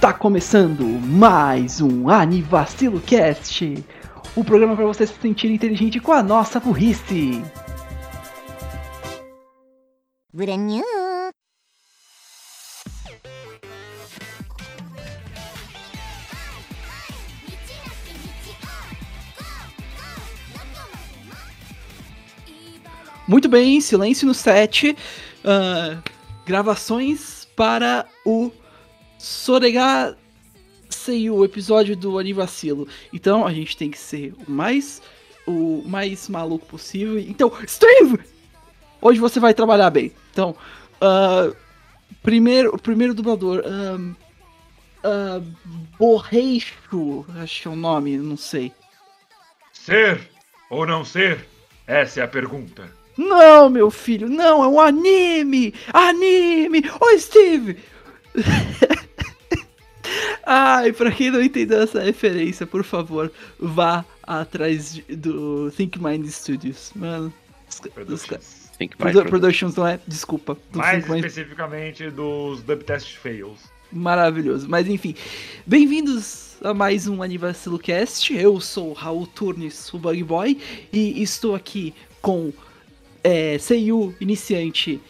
Tá começando mais um Anivacilo Cast, o programa para você se sentir inteligente com a nossa burrice. Brand. Muito bem, silêncio no set. Uh, ah, gravações para o Soregar saiu o episódio do Anivacilo. Então a gente tem que ser o mais o mais maluco possível. Então, Steve, hoje você vai trabalhar bem. Então, uh, primeiro, o primeiro dublador, um, uh, acho que é o nome, não sei. Ser ou não ser? Essa é a pergunta. Não, meu filho, não, é um anime! Anime! Ô, Steve! Ai, pra quem não entendeu essa referência, por favor, vá atrás do Think Mind Studios. Mano, os, os, Think Mind Productions não é? Desculpa. Mais Think especificamente Mind. dos Dubtest Fails. Maravilhoso. Mas enfim, bem-vindos a mais um Anivacilo Cast. Eu sou Raul Turnes, o Bug Boy, e estou aqui com é, CU iniciante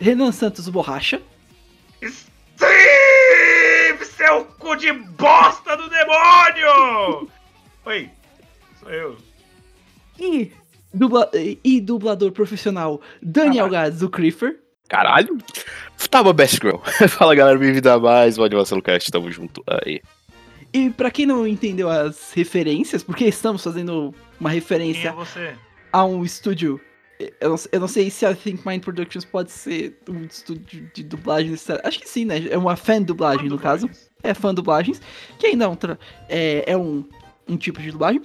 Renan Santos Borracha. Sim! é o cu de bosta do demônio! Oi, sou eu. E, dubla... e dublador profissional Daniel Gades, do Creeper. Caralho! Tá, Tava Best Girl. Fala galera, bem-vindo a mais um Animação Cast, tamo junto aí. E pra quem não entendeu as referências, porque estamos fazendo uma é referência é a um estúdio. Eu não, eu não, sei se a Think Mind Productions pode ser um estúdio de dublagem. Acho que sim, né? É uma fan dublagem, no caso é fã de dublagens, que ainda é um, é, é um, um tipo de dublagem.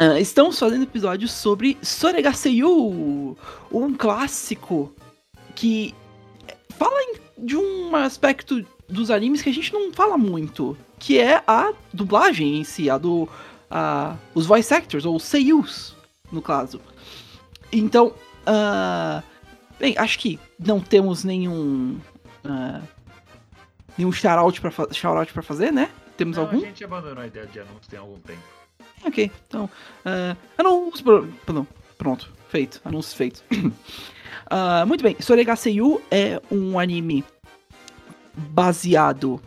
Uh, estamos fazendo episódios sobre Soregaseyu, um clássico que fala de um aspecto dos animes que a gente não fala muito, que é a dublagem em si, a do a, os voice actors ou seiyus, no caso. Então, uh, bem, acho que não temos nenhum uh, nenhum shout pra, shout pra fazer, né? Temos não, algum? A gente abandonou a ideia de anúncio tem algum tempo. Ok, então. Ah, uh, anúncio. Perdão, pronto, feito. Anúncio feito. uh, ah, muito bem, Soregaseyu é um anime baseado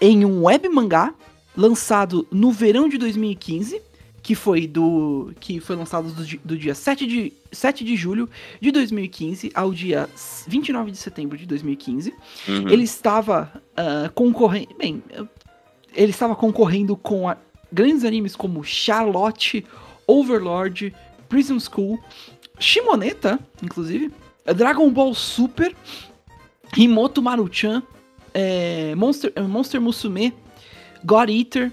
em um web mangá lançado no verão de 2015 que foi do que foi lançado do, do, dia 7 de, 7 de julho de 2015 ao dia 29 de setembro de 2015. Uhum. Ele estava ah, uh, concorrendo, bem, ele estava concorrendo com a, grandes animes como Charlotte, Overlord, Prison School, Shimoneta, inclusive, Dragon Ball Super, Himoto Maruchan, é, Monster, eh, Monster Musume, God Eater,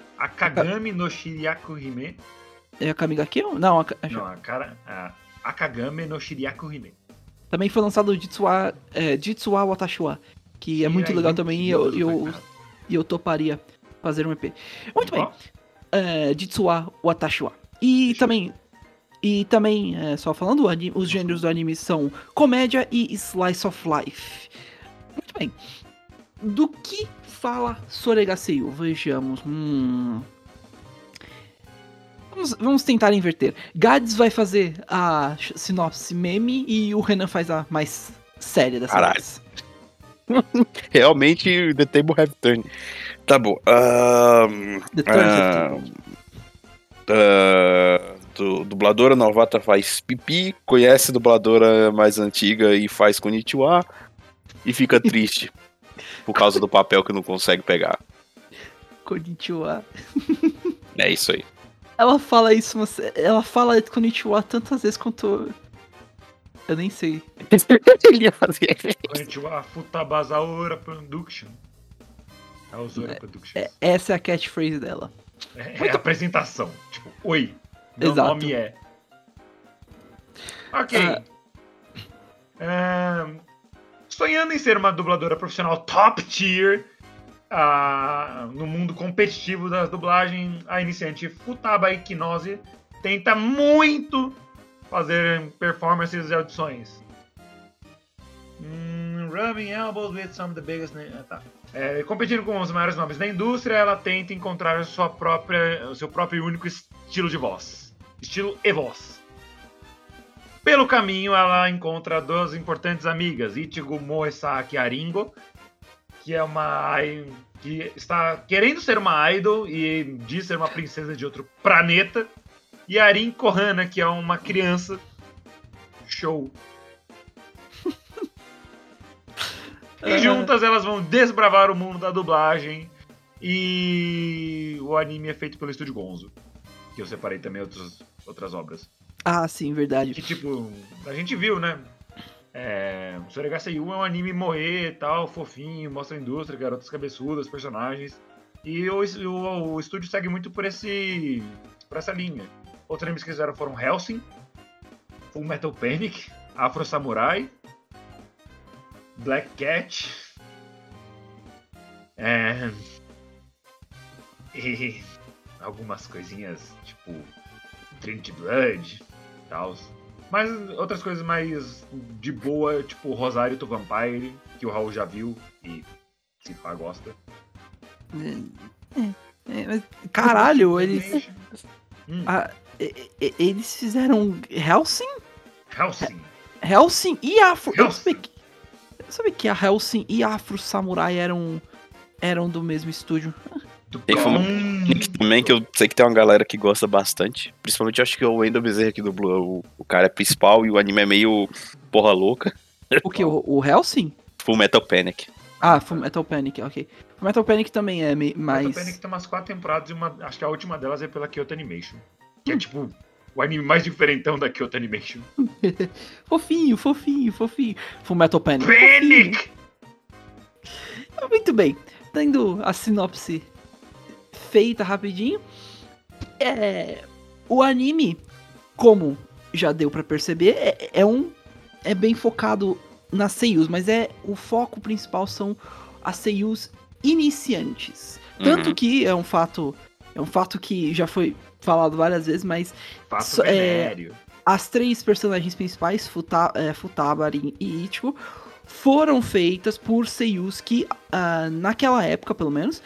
Akagami no Shiryaku Hime. É a Kamigaki? Não, a, Não, a cara. A Akagame no Shiryaku Hime. também foi lançado o Jitsuwa, é, Jitsuwa Watashiwa, que é muito legal também e eu, eu, eu toparia fazer um EP. Muito bem, é, Jitsuwa Watashiwa. E Deixa também, e também, é, só falando, os gêneros do anime são comédia e slice of life. Muito bem. Do que fala Soregaseio? Vejamos. Hum... Vamos, vamos tentar inverter. Gads vai fazer a sinopse meme e o Renan faz a mais séria dessa Caralho. vez. Realmente, The Table Have Turned. Tá bom. The ah, du- dubladora novata faz pipi, conhece dubladora mais antiga e faz konnichiwa e fica triste por causa do papel que não consegue pegar. Konnichiwa. É isso aí. Ela fala isso, mas ela fala Konnichiwa tantas vezes quanto Eu nem sei. Ele ia fazer. Konnichiwa Futabazaura Production. É o Zora Productions. É, essa é a catchphrase dela. É, é a apresentação. Tipo, oi. Meu Exato. nome é. Ok. Ah. Ahn, sonhando em ser uma dubladora profissional top tier ah, no mundo competitivo das dublagens, a iniciante Futaba Equinose tenta muito fazer performances e audições. Hum, rubbing elbows with some of the biggest. na- ah, tá. É, competindo com os maiores nomes da indústria, ela tenta encontrar sua própria, o seu próprio e único estilo de voz. Estilo e voz. Pelo caminho, ela encontra duas importantes amigas, Ichigo Moesaki Aringo, que é uma que está querendo ser uma idol e diz ser uma princesa de outro planeta, e Arin Kohana, que é uma criança. Show. E juntas elas vão desbravar o mundo da dublagem. E o anime é feito pelo estúdio Gonzo. Que eu separei também outros, outras obras. Ah, sim, verdade. Que tipo, a gente viu, né? É, o Soregaseyu é um anime moe e tal, fofinho, mostra a indústria, garotas cabeçudas, personagens. E o, o, o estúdio segue muito por esse. por essa linha. Outros animes que fizeram foram Helsing, Full Metal Panic, Afro Samurai, Black Cat. É, e algumas coisinhas tipo Trinity Blood tal. Mas outras coisas mais de boa, tipo Rosário to Vampire, que o Raul já viu e se pá gosta. É, é, mas, caralho, eles. Hum, ah, e- e- eles fizeram Helsing? Helsing. Helsing e Afro. Eu não Hellsing. sabia que, eu sabia que a Helsing e Afro Samurai eram, eram do mesmo estúdio. Do Tem Link também, que eu sei que tem uma galera que gosta bastante. Principalmente eu acho que o Wendel Bezerra que dublou. O, o cara é principal e o anime é meio porra louca. O que? O, o Helsing? Full Metal Panic. Ah, Full Metal Panic, ok. Full Metal Panic também é mais. Metal Panic tem umas quatro temporadas e uma, acho que a última delas é pela Kyoto Animation. Que é tipo o anime mais diferentão da Kyoto Animation. Fofinho, fofinho, fofinho. Full Metal Panic. fofinho. Panic! Muito bem. Tendo a sinopse feita rapidinho. É, o anime, como já deu pra perceber, é, é um é bem focado nas seiyus, mas é o foco principal são as seiyus iniciantes. Tanto Uhum. que é um fato é um fato que já foi falado várias vezes, mas Faço So- é, as três personagens principais, Futa, é, Futaba, Arin e Ichigo, foram feitas por seiyus que, ah, naquela época, pelo menos,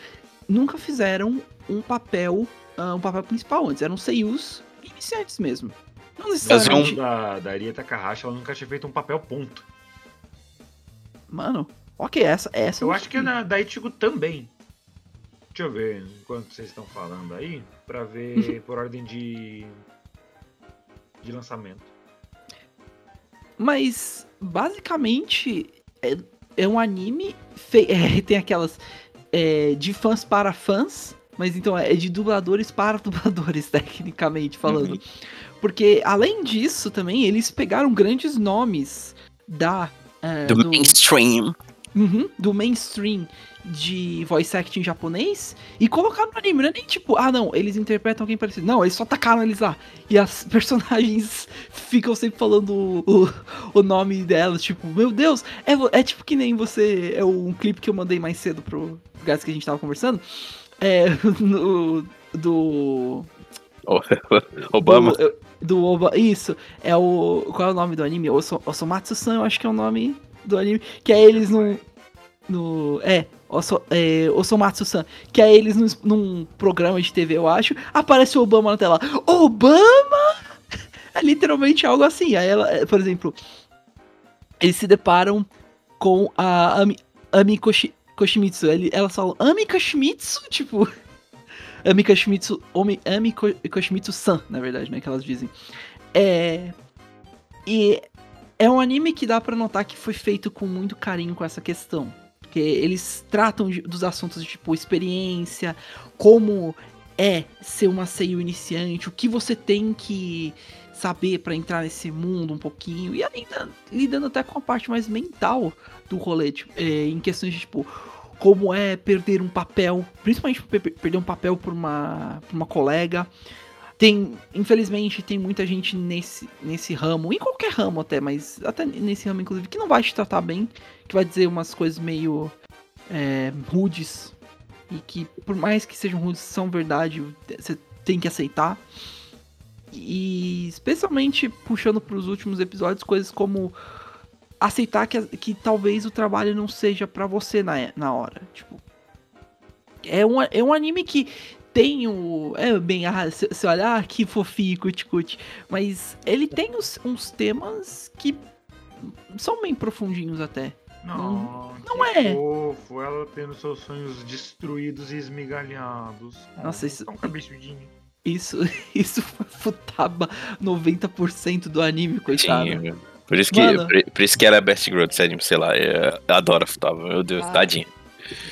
nunca fizeram um papel, ah, um papel principal antes. Eram seiyus iniciantes mesmo. Não necessariamente. Da, da Aria Takahashi, ela nunca tinha feito um papel ponto. Mano, ok, essa, essa Eu acho que é na, da Ichigo também. Deixa eu ver enquanto vocês estão falando aí, pra ver por ordem de. de lançamento. Mas, basicamente, é, é um anime. Fe... é, tem aquelas. é, de fãs para fãs. Mas então é de dubladores para dubladores, tecnicamente falando. Porque, além disso, também, eles pegaram grandes nomes da. é, Do, mainstream. Uhum, do mainstream de voice acting japonês e colocaram no anime. Não é nem tipo, ah não, eles interpretam alguém parecido. Não, eles só tacaram eles lá. E as personagens ficam sempre falando o, o, nome delas. Tipo, meu Deus, é, é tipo que nem você. É um clipe que eu mandei mais cedo pro gás que a gente tava conversando. É. No, do. Obama. Do, do Oba. Isso. É o. Qual é o nome do anime? Oso, Osomatsu-san, eu acho que é o nome do anime. Que é eles num. No. É. Oso, é Osomatsu-san. Que é eles num, num programa de TV, eu acho. Aparece o Obama na tela. Obama! É literalmente algo assim. Aí ela, é, por exemplo. Eles se deparam com a Ami, Ami Koshi, Koshimitsu. Ele, elas falam Ami Koshimitsu? Tipo. Ami Koshimitsu. Omi, Ami Ko- Koshimitsu-san, na verdade, né? Que elas dizem. É. E é um anime que dá pra notar que foi feito com muito carinho com essa questão. Porque eles tratam de- dos assuntos de tipo experiência, como é ser uma seiyuu iniciante, o que você tem que saber para entrar nesse mundo um pouquinho e ainda lidando até com a parte mais mental do rolê, tipo, é, em questões de tipo como é perder um papel, principalmente perder um papel por uma, por uma colega. Tem, infelizmente, tem muita gente nesse, nesse ramo, em qualquer ramo até, mas até nesse ramo, inclusive, que não vai te tratar bem, que vai dizer umas coisas meio é, rudes, e que, por mais que sejam rudes, são verdade, você tem que aceitar. E especialmente puxando para os últimos episódios, coisas como aceitar que, que talvez o trabalho não seja para você na, na hora. Tipo, é um, é um anime que tem o. É bem, ah, se, se olhar, ah, que fofinho, cuti-cuti. Mas ele tem os, uns temas que são bem profundinhos até. Não, não é. fofo, ela tendo seus sonhos destruídos e esmigalhados. Nossa, isso. um cabeçudinho. Isso, isso foi Futaba 90% do anime, coitado. Sim, por isso, que, por, por, isso que ela é best girl anime, sei lá. Eu adoro Futaba, meu Deus, ah. tadinha.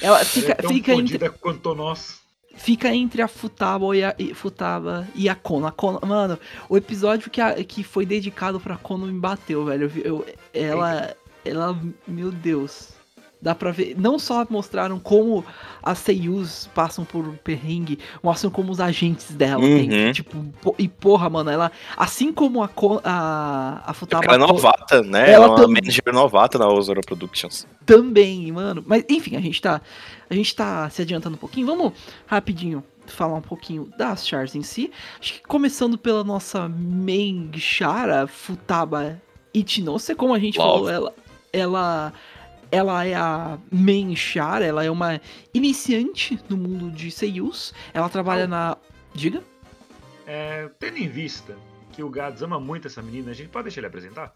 Ela fica, ela é fica entre. quanto nós. Fica entre a Futaba e a, Futaba e a Kono. A Kono. Mano, o episódio que, a, que foi dedicado pra Kono me bateu, velho. Eu, ela. Ela. Meu Deus. Dá pra ver. Não só mostraram como as Seiyus passam por um perrengue, mostram como os agentes dela uhum. tem. Tipo, e porra, mano, ela. Assim como a, a, a Futaba. Ela é novata, né? Ela, é uma manager novata na Ozora Productions. Também, mano. Mas enfim, a gente tá. A gente tá se adiantando um pouquinho. Vamos rapidinho falar um pouquinho das chars em si. Acho que começando pela nossa main chara, Futaba Ichinose, como a gente Love. falou, ela. Ela ela é a main char, ela é uma iniciante no mundo de seiyus. Ela trabalha na. Diga? É, tendo em vista que o Gads ama muito essa menina, a gente pode deixar ele apresentar?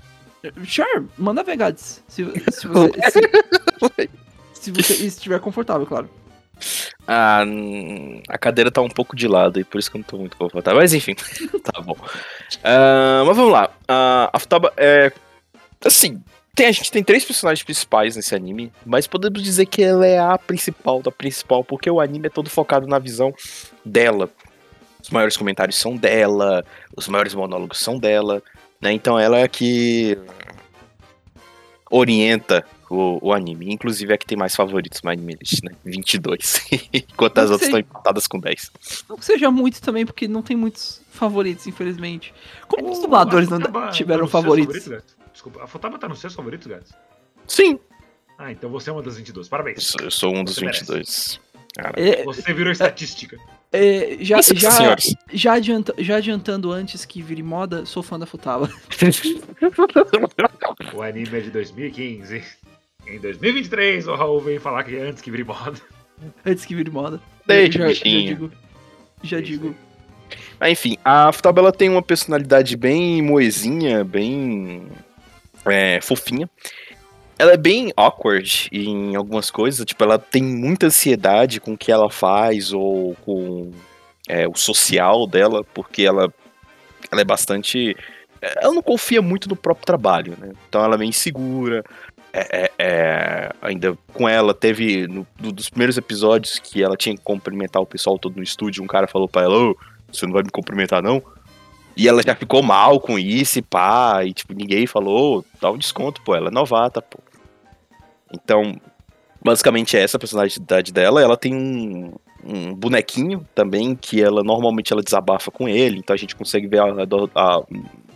Sure, manda ver, Gads. Se, se você, se, se você estiver confortável, claro. Ah, a cadeira tá um pouco de lado e por isso que eu não tô muito confortável. Mas enfim, tá bom. Uh, mas vamos lá. Uh, a Futaba é. Assim, tem, a gente tem três personagens principais nesse anime, mas podemos dizer que ela é a principal da principal, porque o anime é todo focado na visão dela. Os maiores comentários são dela, os maiores monólogos são dela, né? Então ela é a que orienta o, o anime. Inclusive é a que tem mais favoritos no anime list, né? 22. Enquanto as outras estão empatadas com 10. Não que seja muito também, porque não tem muitos favoritos, infelizmente. Como os dubladores não tiveram favoritos? Desculpa, a Futaba tá nos seus favoritos, Gats? Sim. Ah, então você é uma das 22. Parabéns. Eu sou um dos você 22. É, você virou estatística. É, já, já, já, adianta, já adiantando antes que vire moda, sou fã da Futaba. o anime é de 2015. Em 2023, o Raul veio falar que é antes que vire moda. Antes que vire moda. Desde já, já digo. Já digo. Mas enfim, a Futaba ela tem uma personalidade bem moezinha, bem é, fofinha. Ela é bem awkward em algumas coisas, tipo, ela tem muita ansiedade com o que ela faz ou com é, o social dela, porque ela, ela é bastante. Ela não confia muito no próprio trabalho, né? Então ela é meio insegura. É, é, é, ainda com ela, teve no, no, dos primeiros episódios que ela tinha que cumprimentar o pessoal todo no estúdio. Um cara falou pra ela: oh, Você não vai me cumprimentar, não? E ela já ficou mal com isso e pá, e tipo, ninguém falou, dá um desconto, pô, ela é novata, pô. Então, basicamente é essa a personalidade dela. Ela tem um, um bonequinho também, que ela normalmente ela desabafa com ele, então a gente consegue ver a, a, a,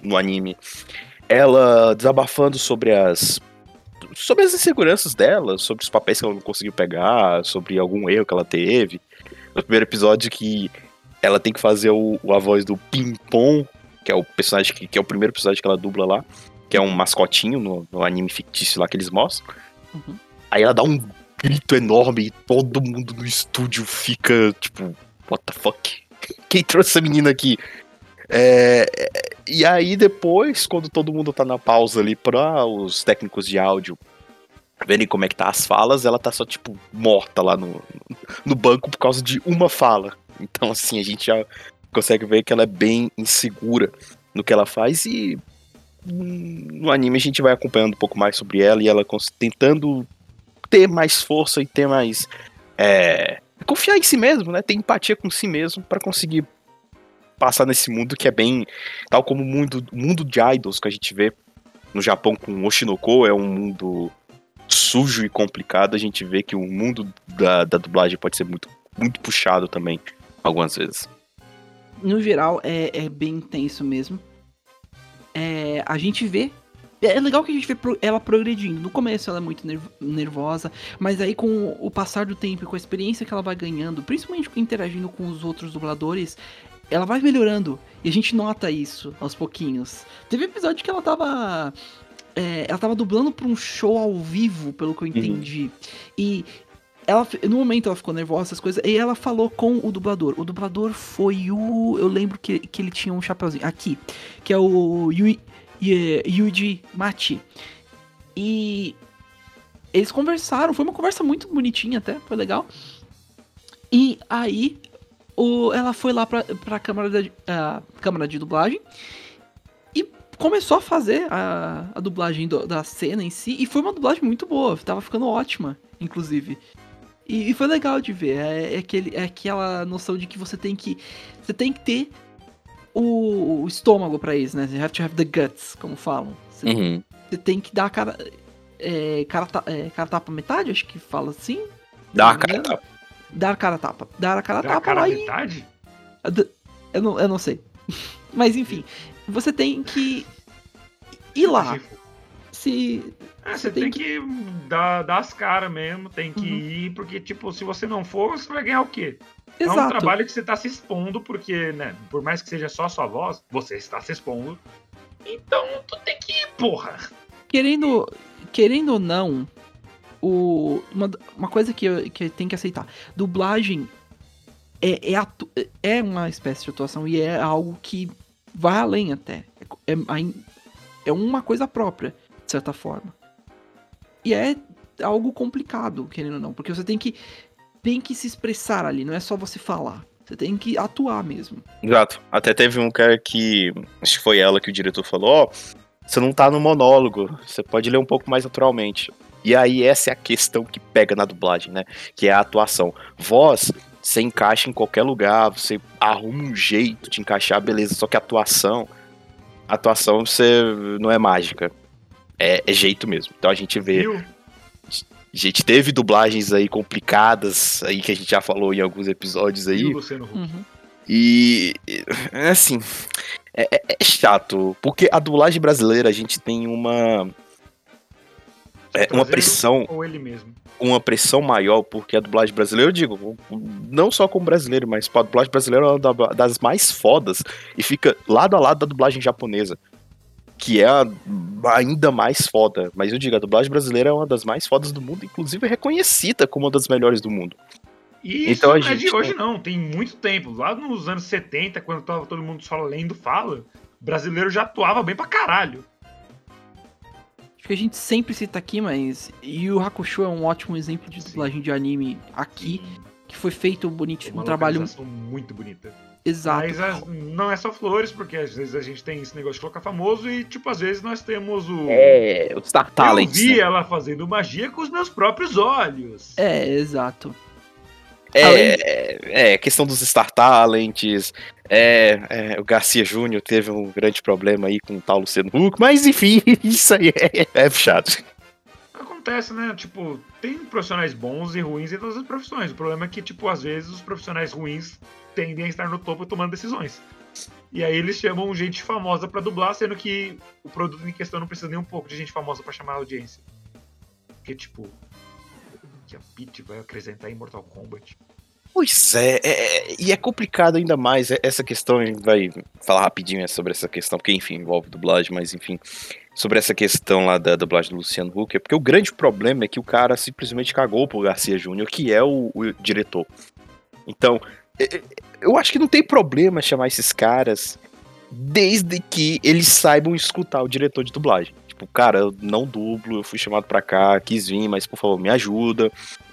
no anime ela desabafando sobre as sobre as inseguranças dela, sobre os papéis que ela não conseguiu pegar, sobre algum erro que ela teve. No primeiro episódio que ela tem que fazer o, a voz do Pimpom, que é o personagem que, que, é o primeiro personagem que ela dubla lá, que é um mascotinho no, no anime fictício lá que eles mostram. Uhum. Aí ela dá um grito enorme e todo mundo no estúdio fica tipo, what the fuck? Quem trouxe essa menina aqui? É, e aí depois, quando todo mundo tá na pausa ali para os técnicos de áudio verem como é que tá as falas, ela tá só, tipo, morta lá no, no banco por causa de uma fala. Então, assim, a gente já consegue ver que ela é bem insegura no que ela faz e no anime a gente vai acompanhando um pouco mais sobre ela e ela tentando ter mais força e ter mais é, confiar em si mesmo, né? Ter empatia com si mesmo para conseguir passar nesse mundo que é bem. Tal como o mundo, mundo de idols que a gente vê no Japão com Oshinoko, é um mundo sujo e complicado. A gente vê que o mundo da, da dublagem pode ser muito, muito puxado também, algumas vezes. No geral, é, é bem intenso mesmo. É, a gente vê é legal que a gente vê ela progredindo. No começo ela é muito nervosa, mas aí com o passar do tempo e com a experiência que ela vai ganhando, principalmente interagindo com os outros dubladores, ela vai melhorando. E a gente nota isso aos pouquinhos. Teve episódio que ela tava. É, ela tava dublando pra um show ao vivo, pelo que eu uhum. entendi. Uhum. E ela, no momento ela ficou nervosa, essas coisas, e ela falou com o dublador. O dublador foi o. Eu lembro que, que ele tinha um chapeuzinho. Aqui. Que é o Yui, Yuji Machi. E eles conversaram, foi uma conversa muito bonitinha até, foi legal. E aí o, ela foi lá pra, pra câmara, de, a câmara de dublagem e começou a fazer a, a dublagem do, da cena em si. E foi uma dublagem muito boa, tava ficando ótima, inclusive. E, e foi legal de ver. É, é, aquele, é aquela noção de que você tem que. Você tem que ter o, o estômago para isso, né? You have to have the guts, como falam. Você, uhum. você tem que dar a cara. É, cara, é, cara tapa metade, acho que fala assim. Dar a cara tapa. Dar a cara tapa. Dar a cara Dar tapa a cara lá metade? E... Eu não, eu não sei. Mas enfim, você tem que ir lá. Se. É, você, tem, tem que, que, dar, dar as caras mesmo, tem que uhum. ir, porque, tipo, se você não for, você vai ganhar o quê? Exato. É um trabalho que você está se expondo, porque, né, por mais que seja só sua voz, você está se expondo. Então, tu tem que ir, porra. Querendo, querendo ou não, o, uma, uma coisa que, que tem que aceitar: dublagem é, é, atu, é uma espécie de atuação e é algo que vai além até. É, é, é uma coisa própria, certa forma. E é algo complicado, querendo ou não, porque você tem que tem que se expressar ali, não é só você falar. Você tem que atuar mesmo. Exato. Até teve um cara que. Acho que foi ela que o diretor falou: Ó, oh, você não tá no monólogo, você pode ler um pouco mais naturalmente. E aí, essa é a questão que pega na dublagem, né? Que é a atuação. Voz, você encaixa em qualquer lugar, você arruma um jeito de encaixar, beleza. Só que atuação. Atuação você não é mágica. É, é jeito mesmo. Então a gente vê. Viu? A gente teve dublagens aí complicadas, aí que a gente já falou em alguns episódios aí. E, uhum. e assim, é, é, é, chato, porque a dublagem brasileira a gente tem uma é, uma pressão ou ele mesmo. Uma pressão maior, porque a dublagem brasileira, eu digo, não só como brasileiro, mas a dublagem brasileira é uma das mais fodas e fica lado a lado da dublagem japonesa que é ainda mais foda. Mas eu digo, a dublagem brasileira é uma das mais fodas do mundo, inclusive é reconhecida como uma das melhores do mundo. E então, isso não é de hoje, não. Tem muito tempo. Lá nos anos 70, quando tava todo mundo só lendo fala, o brasileiro já atuava bem pra caralho. Acho que a gente sempre cita aqui, mas Yu Hakusho é um ótimo exemplo de dublagem Sim. de anime aqui, que foi feito bonito, um trabalho muito bonita. Exato. Mas as, não é só flores, porque às vezes a gente tem esse negócio de colocar famoso e, tipo, às vezes nós temos o. É, o Star Talent. Eu vi né? ela fazendo magia com os meus próprios olhos. É, exato. É, Além... é, questão dos Star Talents. É, é, o Garcia Júnior teve um grande problema aí com o tal Luciano Huck, mas enfim, isso aí é, é chato acontece, né? Tipo, tem profissionais bons e ruins em todas as profissões. O problema é que, tipo, às vezes os profissionais ruins tendem a estar no topo tomando decisões. E aí eles chamam gente famosa para dublar, sendo que o produto em questão não precisa nem um pouco de gente famosa para chamar a audiência. Porque, tipo, que a Peach vai acrescentar em Mortal Kombat. Pois é, é, é, e é complicado ainda mais essa questão, a gente vai falar rapidinho sobre essa questão, porque enfim, envolve dublagem, mas enfim, sobre essa questão lá da dublagem do Luciano Huck, porque o grande problema é que o cara simplesmente cagou pro Garcia Júnior, que é o, o diretor. Então, é, é, eu acho que não tem problema chamar esses caras desde que eles saibam escutar o diretor de dublagem. Tipo, cara, eu não dublo, eu fui chamado pra cá, quis vir, mas por favor, me ajuda.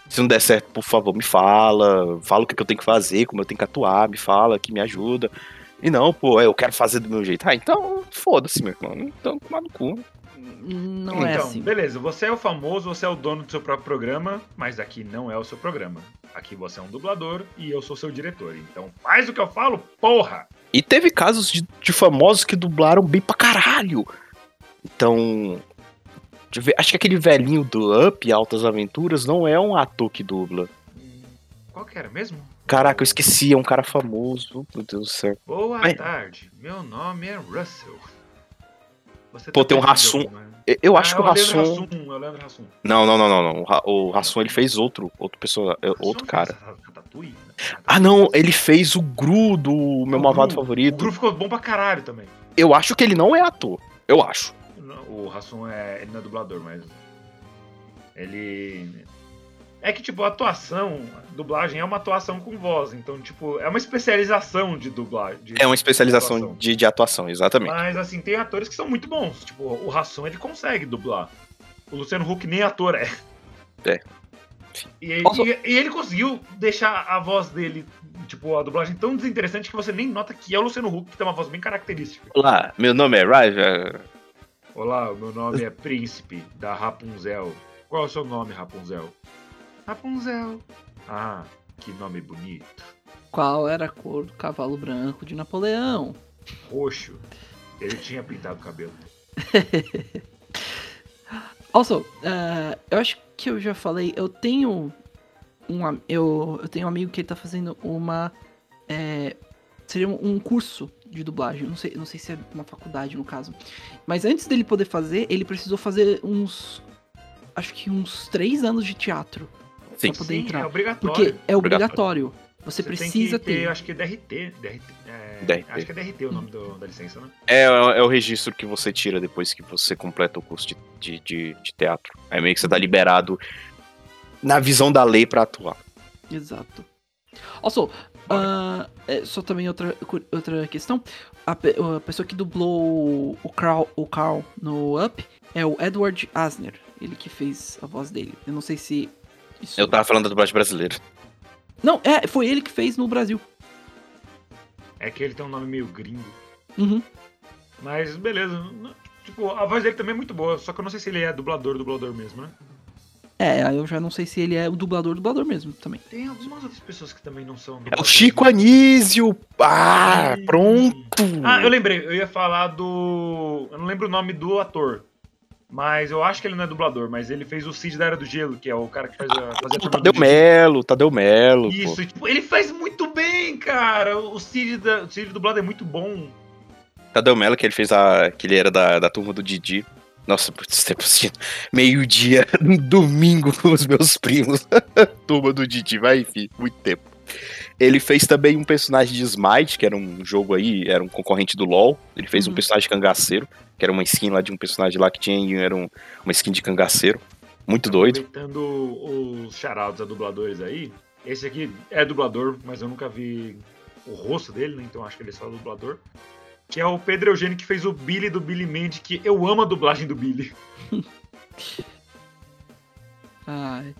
Se não der certo, por favor, me fala. Fala o que eu tenho que fazer, como eu tenho que atuar, me fala, que me ajuda. E não, pô, eu quero fazer do meu jeito. Ah, então foda-se, meu irmão. Então, tomar no cu. Não é então, assim. beleza, você é o famoso, você é o dono do seu próprio programa, mas aqui não é o seu programa. Aqui você é um dublador e eu sou seu diretor. Então faz o que eu falo, porra! E teve casos de, de famosos que dublaram bem pra caralho. Então. Ver, Acho que aquele velhinho do Up, Altas Aventuras, não é um ator que dubla. Qual que era mesmo? Caraca, eu esqueci, é um cara famoso. Meu Deus do céu. Boa Mas- tarde, meu nome é Russell. Você Pô, tem um Hassum. né? Eu, acho Ah, que o o Hassum. Não, não, não, não, não. O Ra- O Hassum ele fez outro, outro pessoa, é, outro cara. Ratatouille? Ah, não, ele fez o Gru do meu O malvado Gru- O favorito. Gru ficou bom pra caralho também. Eu acho que ele não é ator. Eu acho. O Hassum é. Ele não é dublador, mas. Ele. É que, tipo, a atuação, dublagem é uma atuação com voz. Então, tipo, é uma especialização de dublagem. de É uma especialização atuação. de, de atuação, exatamente. Mas, assim, tem atores que são muito bons. Tipo, o Hassum, ele consegue dublar. O Luciano Huck nem ator é. É. E, Posso- e- e ele conseguiu deixar a voz dele, tipo, a dublagem tão desinteressante que você nem nota que é o Luciano Huck, que tem uma voz bem característica. Olá, meu nome é Rive. Olá, o meu nome é Príncipe da Rapunzel. Qual é o seu nome, Rapunzel? Rapunzel. Ah, que nome bonito. Qual era a cor do cavalo branco de Napoleão? Roxo. Ele tinha pintado o cabelo. Also, eh, eu acho que eu já falei, eu tenho um, eu, eu tenho um amigo que ele tá fazendo uma. eh, seria um curso de dublagem. Não sei, não sei se é uma faculdade no caso. Mas antes dele poder fazer, ele precisou fazer uns. Acho que uns três anos de teatro. Sim. Pra poder Sim, entrar. é obrigatório. Porque é Obrigatório. obrigatório. Você, tem precisa que ter, ter. acho que é DRT. DRT, é, DRT. Acho que é DRT o nome do- da licença, né? É, é o registro que você tira depois que você completa o curso de, de, de, de teatro. Aí meio que você tá liberado na visão da lei pra atuar. Exato. Also, ah, é, só também outra, outra questão. A, pe- a pessoa que dublou o Carl, o Carl no Up é o Edward Asner. Ele que fez a voz dele. Eu não sei se. Isso... Eu tava falando da dublagem brasileira. Não, é, foi ele que fez no Brasil. É que ele tem um nome meio gringo. Uhum. Mas beleza. Tipo, a voz dele também é muito boa. Só que eu não sei se ele é dublador, dublador mesmo, né? É, aí eu já não sei se ele é o dublador, dublador mesmo também. Tem algumas outras pessoas que também não são É o Chico? Anísio! Ah, pronto! Ah, eu lembrei. Eu ia falar do. Eu não lembro o nome do ator. Mas eu acho que ele não é dublador, mas ele fez o Cid da Era do Gelo, que é o cara que faz a, fazia a O Tadeu. Melo, Tadeu Melo. Isso, pô. tipo, ele faz muito bem, cara. O Cid, da, o Cid dublado é muito bom. Tadeu Melo, que ele fez a. que ele era da, da turma do Didi. Nossa, putz, tempo assistindo meio-dia, domingo com os meus primos. turma do Didi, vai, enfim, muito tempo. Ele fez também um personagem de Smite, que era um jogo aí, era um concorrente do LoL. Ele fez um Uhum. personagem cangaceiro, que era uma skin lá de um personagem lá que tinha, era um- uma skin de cangaceiro. Muito doido. Aproveitando os charaldos a dubladores aí. Esse aqui é dublador, mas eu nunca vi o rosto dele, né? Então acho que ele é só dublador. Que é o Pedro Eugênio que fez o Billy do Billy Mandy, que eu amo a dublagem do Billy. Ai.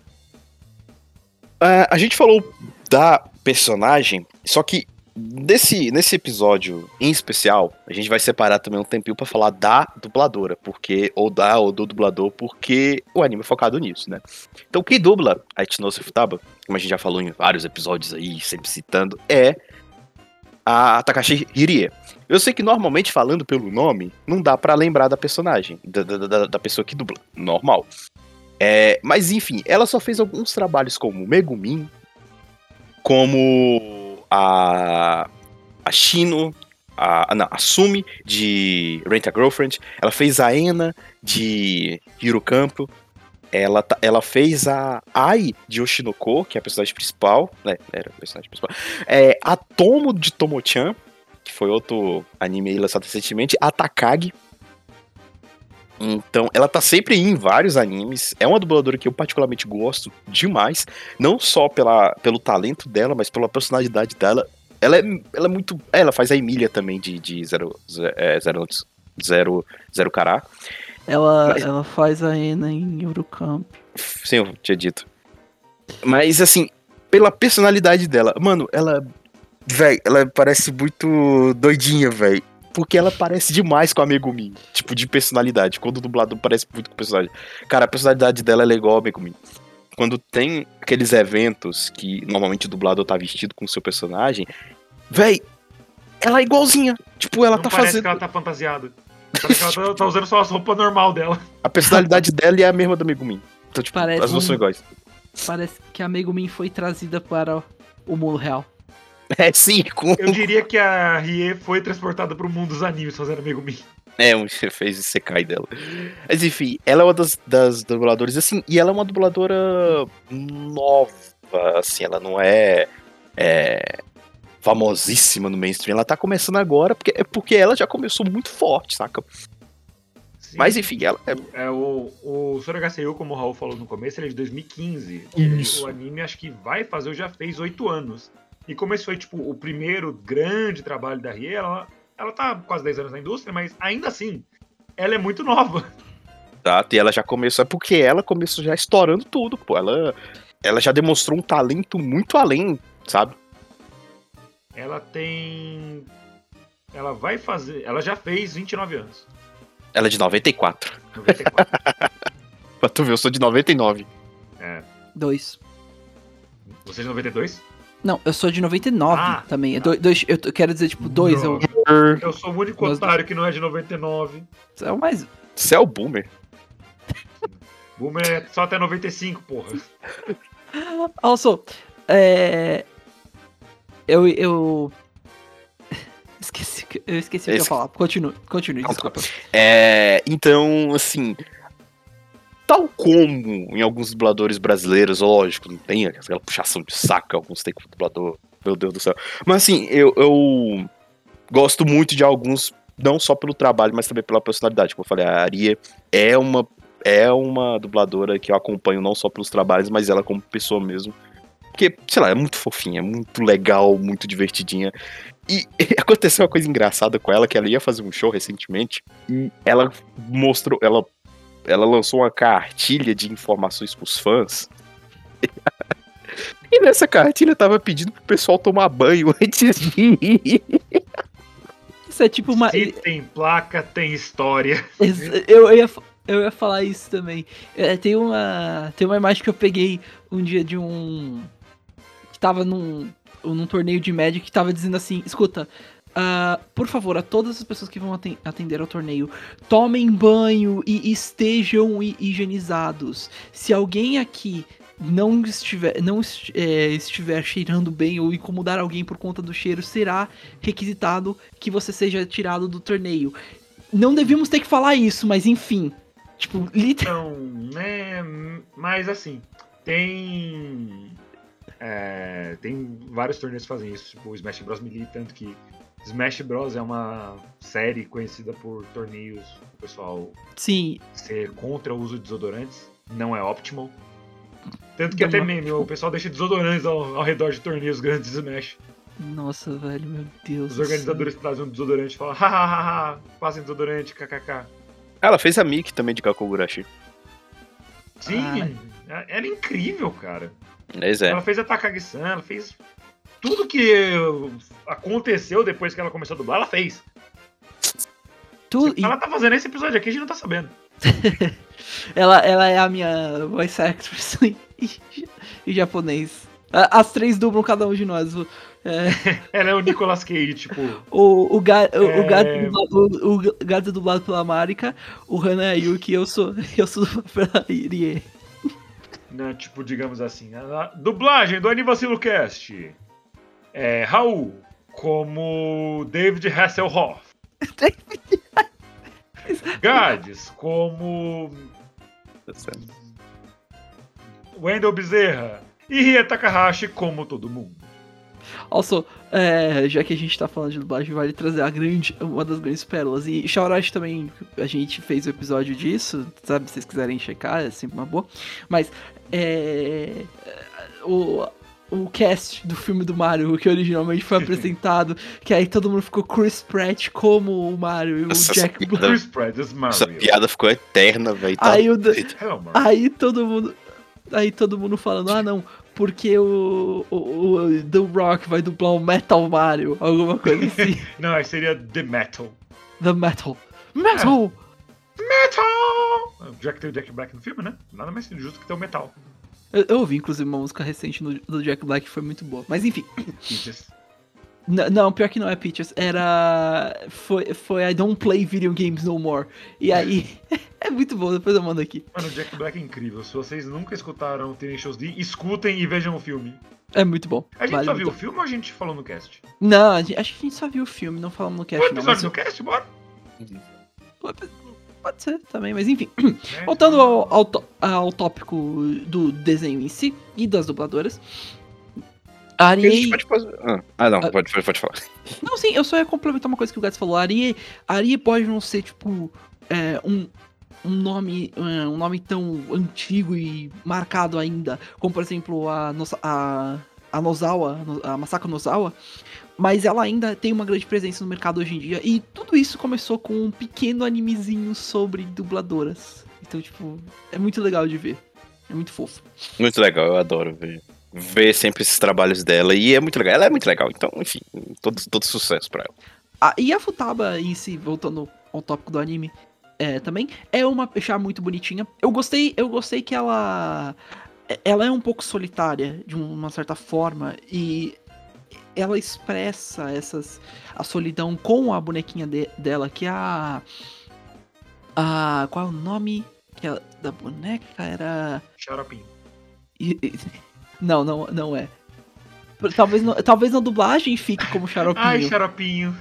É, a gente falou da personagem, só que nesse, nesse episódio em especial, a gente vai separar também um tempinho pra falar da dubladora, porque ou da ou do dublador, porque o anime é focado nisso, né? Então quem dubla a Itinosu Futaba, como a gente já falou em vários episódios aí, sempre citando, é a Takashi Hirie. Eu sei que normalmente falando pelo nome, não dá pra lembrar da personagem, da, da, da- pessoa que dubla, normal. É, mas enfim, ela só fez alguns trabalhos como Megumin, como a, a Shino, a, não, a Sumi de Rent a Girlfriend, ela fez a Ena de Hiro ela, tá- ela fez a Ai de Oshinoko, que é a personagem principal, né, era a personagem principal, é, a Tomo de Tomo-chan, que foi outro anime lançado recentemente, a Takagi, então, ela tá sempre em vários animes. É uma dubladora que eu particularmente gosto demais. Não só pela, pelo talento dela, mas pela personalidade dela. Ela é, ela é muito. Ela faz a Emília também de, de Zero, Ze- é, Zero, Zero, Zero Cará. Ela, Mas- ela faz a Ena em Eurocamp. Sim, eu tinha dito. Mas, assim, pela personalidade dela. Mano, ela. Véi, ela parece muito doidinha, véi. porque ela parece demais com a Megumi. Tipo, de personalidade. Quando o dublador parece muito com personalidade. Cara, a personalidade dela é igual a Megumi. Quando tem aqueles eventos que normalmente o dublador tá vestido com o seu personagem, véi, ela é igualzinha. Tipo, ela não tá parece fazendo. que ela tá fantasiada. Ela tá, tá usando só as roupas normal dela. A personalidade dela é a mesma da Megumi. Então, tipo, Parece as duas um- são iguais. Parece que a Megumin foi trazida para o mundo real. É, sim, com. Eu diria que a Rie foi transportada pro mundo dos animes fazendo amigo mim. É, um fez o Sekai dela. Mas enfim, ela é uma das, das dubladoras, assim, e ela é uma dubladora nova, assim, ela não é, é famosíssima no mainstream, ela tá começando agora, porque, é porque ela já começou muito forte, saca? Sim. Mas enfim, ela é. É, o, o Soragaseyu, como o Raul falou no começo, ele é de 2015. Isso. O anime acho que vai fazer, ou já fez oito anos. E como esse foi, tipo, o primeiro grande trabalho da Rie, ela, ela tá quase 10 anos na indústria, mas ainda assim, ela é muito nova. Tá, e ela já começou, é porque ela começou já estourando tudo, pô. Ela, ela já demonstrou um talento muito além, sabe? Ela tem. Ela vai fazer. Ela já fez 29 anos. Ela é de 94. 94. Pra tu ver, eu sou de 99. é. Dois. Você é de 92? Não, eu sou de 99 Ah, também. É dois, dois- eu quero dizer, tipo, dois. Eu, Eu sou o único Nós otário que não é de 99. é o mais. Você é o boomer. Boomer é só até 95, porra. Also, é. Eu. eu... Esqueci, que- eu esqueci o que eu ia falar. Continue, continue, Não, desculpa. É, então, assim, tal como em alguns dubladores brasileiros, lógico, não tem aquela puxação de saco, alguns tem com dublador, meu Deus do céu. Mas assim, eu, eu gosto muito de alguns, não só pelo trabalho, mas também pela personalidade. Como eu falei, a Aria é uma, é uma dubladora que eu acompanho não só pelos trabalhos, mas ela como pessoa mesmo. Porque, sei lá, é muito fofinha, muito legal, muito divertidinha. E aconteceu uma coisa engraçada com ela, que ela ia fazer um show recentemente, e ela mostrou, ela, ela lançou uma cartilha de informações pros fãs. E nessa cartilha tava pedindo pro pessoal tomar banho antes de ir. Isso é tipo uma. Se tem placa, tem história. Eu ia, eu ia falar isso também. É, tem, uma, tem uma imagem que eu peguei um dia de um. Que tava num, num torneio de Magic que tava dizendo assim: escuta. ah, por favor, a todas as pessoas que vão aten- atender ao torneio, tomem banho e estejam hi- higienizados. Se alguém aqui não estiver, não é, estiver cheirando bem ou incomodar alguém por conta do cheiro, será requisitado que você seja tirado do torneio. Não devíamos ter que falar isso, mas enfim. Tipo, literal. Então, né? Mas assim, tem. É, tem vários torneios que fazem isso, tipo o Smash Bros. Melee, tanto que Smash Bros. é uma série conhecida por torneios, o pessoal Sim, ser contra o uso de desodorantes, não é optimal. Tanto que Dá até uma- meme, o pessoal deixa desodorantes ao, ao redor de torneios grandes de Smash. nossa, velho, meu Deus. Os do organizadores trazem um desodorante e falam, hahaha, passem desodorante, kkk. Ela fez a Mickey também de Kakogurashi. Sim, Ai. ela é incrível, cara. Mas é. Ela fez a Takagi-san, ela fez tudo que aconteceu depois que ela começou a dublar, ela fez. Tu- Ela tá fazendo esse episódio aqui, a gente não tá sabendo. ela, ela é a minha voice actress em, em japonês. As três dublam cada um de nós. É, Ela é o Nicolas Cage, tipo, o, o, Ga, o, o É. gato, é dublado- o, o gato dublado pela Marika, o Hana Yuki, eu sou, eu sou dublado pela Irie. Né, tipo, digamos assim, a dublagem do Anivacilo Cast. É, Raul, como David Hasselhoff. Gades, como Wendell Bezerra. E Ria Takahashi, como todo mundo. Also, é, já que a gente tá falando de dublagem, vale trazer a grande, uma das grandes pérolas. E Shoutout também, a gente fez o episódio disso, sabe? Se vocês quiserem checar, é sempre uma boa. Mas, é. O, o cast do filme do Mario, que originalmente foi apresentado, que aí todo mundo ficou Chris Pratt como o Mario e o Nossa, Jack essa Black. Chris Pratt as Essa Mario. piada ficou eterna, velho. Tá Aí Mario. Aí todo mundo. Aí todo mundo falando, ah não, porque o, o, o The Rock vai dublar o Metal Mario, alguma coisa assim. Não, seria The Metal. The Metal. Metal! Metal! Já que tem o Jack Black no filme, né? Nada mais justo que ter o metal. Eu, eu ouvi, inclusive, uma música recente no- do Jack Black que foi muito boa. Mas enfim. Peaches. Não, pior que não é Peaches. Era. Foi, foi I Don't Play Video Games No More. E aí. é muito bom, depois eu mando aqui. Mano, o Jack Black é incrível. Se vocês nunca escutaram Tenacious D, escutem e vejam o filme. É muito bom. A gente Vale só viu o filme ou a gente falou no cast? Não, acho que a gente só viu o filme, não falamos no cast. Não, episódio do cast, bora? pode, ser também, mas enfim. Né? Voltando ao, ao, tó- ao tópico do desenho em si e das dubladoras. A A gente pode fazer- Ah, ah, não, Ah. pode, pode, pode falar. Não, sim, eu só ia complementar uma coisa que o Gats falou. A Arie, a Arie pode não ser, tipo, é, um, um nome é, um nome tão antigo e marcado ainda, como por exemplo a, a, a Nozawa, a Masako Nozawa, mas ela ainda tem uma grande presença no mercado hoje em dia. E tudo isso começou com um pequeno animezinho sobre dubladoras. Então, tipo, é muito legal de ver. É muito fofo. Muito legal, eu adoro ver. Ver sempre esses trabalhos dela. E é muito legal. Ela é muito legal. Então, enfim, todo, todo sucesso pra ela. Ah, e a Futaba em si, voltando ao tópico do anime, é, também é uma peixa muito bonitinha. Eu gostei, eu gostei que ela ela é um pouco solitária de uma certa forma e ela expressa essas a solidão com a bonequinha de- dela, que é a a qual é o nome que ela- da boneca era Xaropinho. Não, não, não é. Talvez, no- talvez na dublagem fique como xaropinho. Ai, xaropinho.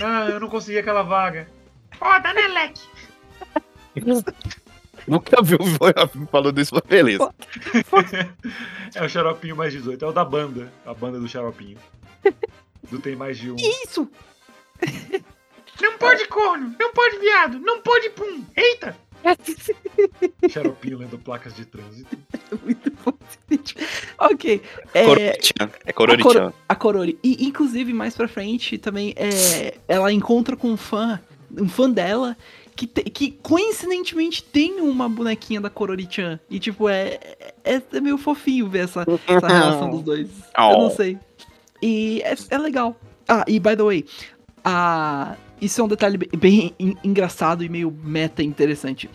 Ah, eu não consegui aquela vaga. Foda, né, Leque? Nunca vi o falando isso, mas beleza. É o xaropinho mais 18. É o da banda. A banda do xaropinho. Do tem mais de um. Isso! Não pode corno, não pode viado, não pode pum. Eita! Xaropinho lendo placas de trânsito. Muito bom. ok. É, Cororichan. É a, Cororichan. Coro- a Korori. E, inclusive, mais pra frente, também, é, ela encontra com um fã, um fã dela, que, te- que coincidentemente tem uma bonequinha da Korori-chan. E, tipo, é, é, é meio fofinho ver essa, essa relação dos dois. Eu não Oh. sei. E é, é legal. Ah, e by the way, a, isso é um detalhe bem, bem en- engraçado e meio meta interessante.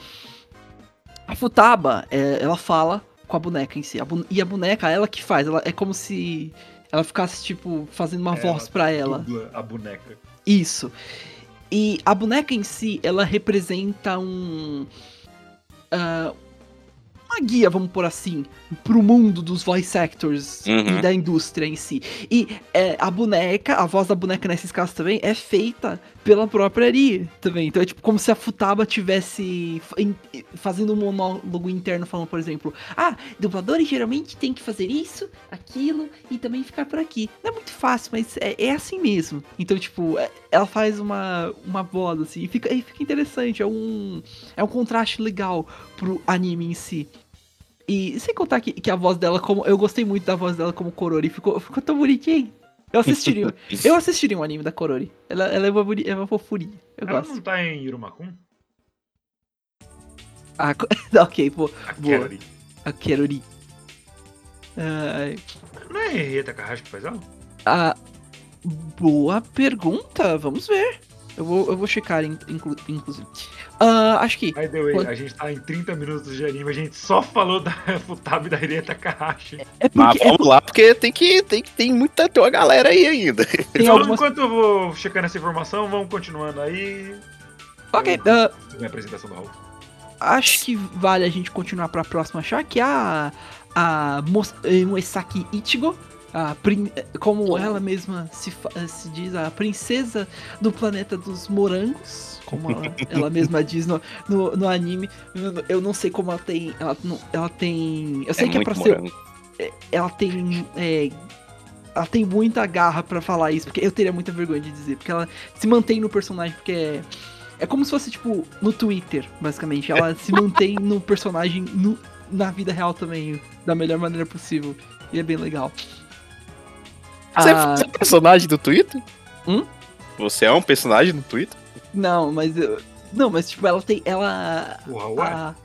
A Futaba, é, ela fala com a boneca em si. A bu- e a boneca, ela que faz. Ela, é como se ela ficasse, tipo, fazendo uma Ela voz pra ela. A boneca. Isso. E a boneca em si, ela representa um. ah, uma guia, vamos por assim, pro mundo dos voice actors Uhum. e da indústria em si. E é, a boneca, a voz da boneca nesses casos também, é feita pela própria Ari também. Então é tipo como se a Futaba tivesse fazendo um monólogo interno falando, por exemplo, ah, dubladores geralmente tem que fazer isso, aquilo e também ficar por aqui. Não é muito fácil, mas é, é assim mesmo. Então, tipo, é- ela faz uma, uma voz assim e fica, e fica interessante. É um, é um contraste legal pro anime em si. E sem contar que, que a voz dela, como. Eu gostei muito da voz dela como Korori, ficou, ficou tão bonitinho. Eu assistiria. eu assistiria um anime da Korori. Ela, ela é, uma é uma fofurinha. Eu Ela gosto. não tá em Irumakun? Ah, ok, boa. A Boa. A Korori. Ai, Não é Rie Takahashi que faz ela? Ah, boa pergunta. Vamos ver. Eu vou, eu vou checar, in- inclu- inclusive. Ah, acho que. By the way, Quando- a gente tá em 30 minutos de anime, a gente só falou da Futaba e da Rie Takahashi. É Mas porque. é vamos lá, porque tem que. Tem, tem muita. Tem uma galera aí ainda. tem Então, algumas. enquanto eu vou checando essa informação, vamos continuando aí. Ok, ah, Minha apresentação do Raul. acho que vale a gente continuar pra próxima achar que a. A eh, Moesaki Ichigo. A prin- como ela mesma se, se diz, a princesa do planeta dos morangos. Como ela, ela mesma diz no, no, no anime. Eu- não sei como ela tem. Ela, ela tem. Eu sei que é pra ser. morango. ela tem. é, ela tem muita garra pra falar isso, porque eu teria muita vergonha de dizer, porque ela se mantém no personagem, porque é. É como se fosse, tipo, no Twitter, basicamente. Ela se mantém no personagem no- na vida real também, da melhor maneira possível. E é bem legal. Você Ah, é um personagem do Twitter? Hum? Você é um personagem do Twitter? não, mas eu. Não, mas tipo, ela tem. Ela. Raul é? a-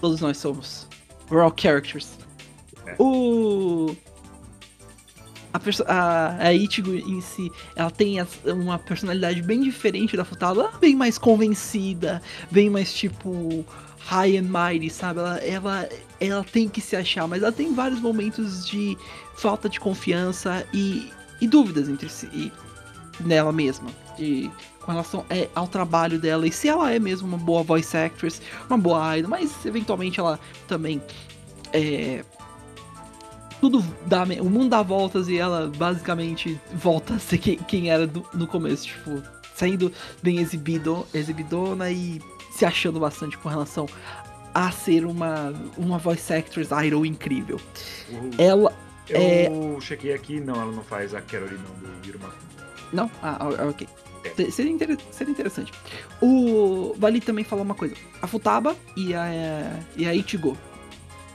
Todos nós somos. We're all characters. É. O. a, perso- a, a Ichigo em si, ela tem as- uma personalidade bem diferente da Futaba, é bem mais convencida, bem mais tipo high and mighty, sabe? Ela, ela, ela tem que se achar, mas ela tem vários momentos de falta de confiança e, e dúvidas entre si, e nela mesma, de, com relação é, ao trabalho dela e se ela é mesmo uma boa voice actress, uma boa idol, mas eventualmente ela também é, tudo dá, o mundo dá voltas e ela basicamente volta a ser quem, quem era do- no começo, tipo, saindo bem exibido, exibidona e se achando bastante com relação a ser uma, uma voice actress idol incrível. O- Ela. Eu chequei aqui, não, ela não faz a Carolina do Yuruma. Não? Ah, ah, ok. Se- Seria, inter- seria interessante. O Vale também falou uma coisa. A Futaba e a, e a Ichigo,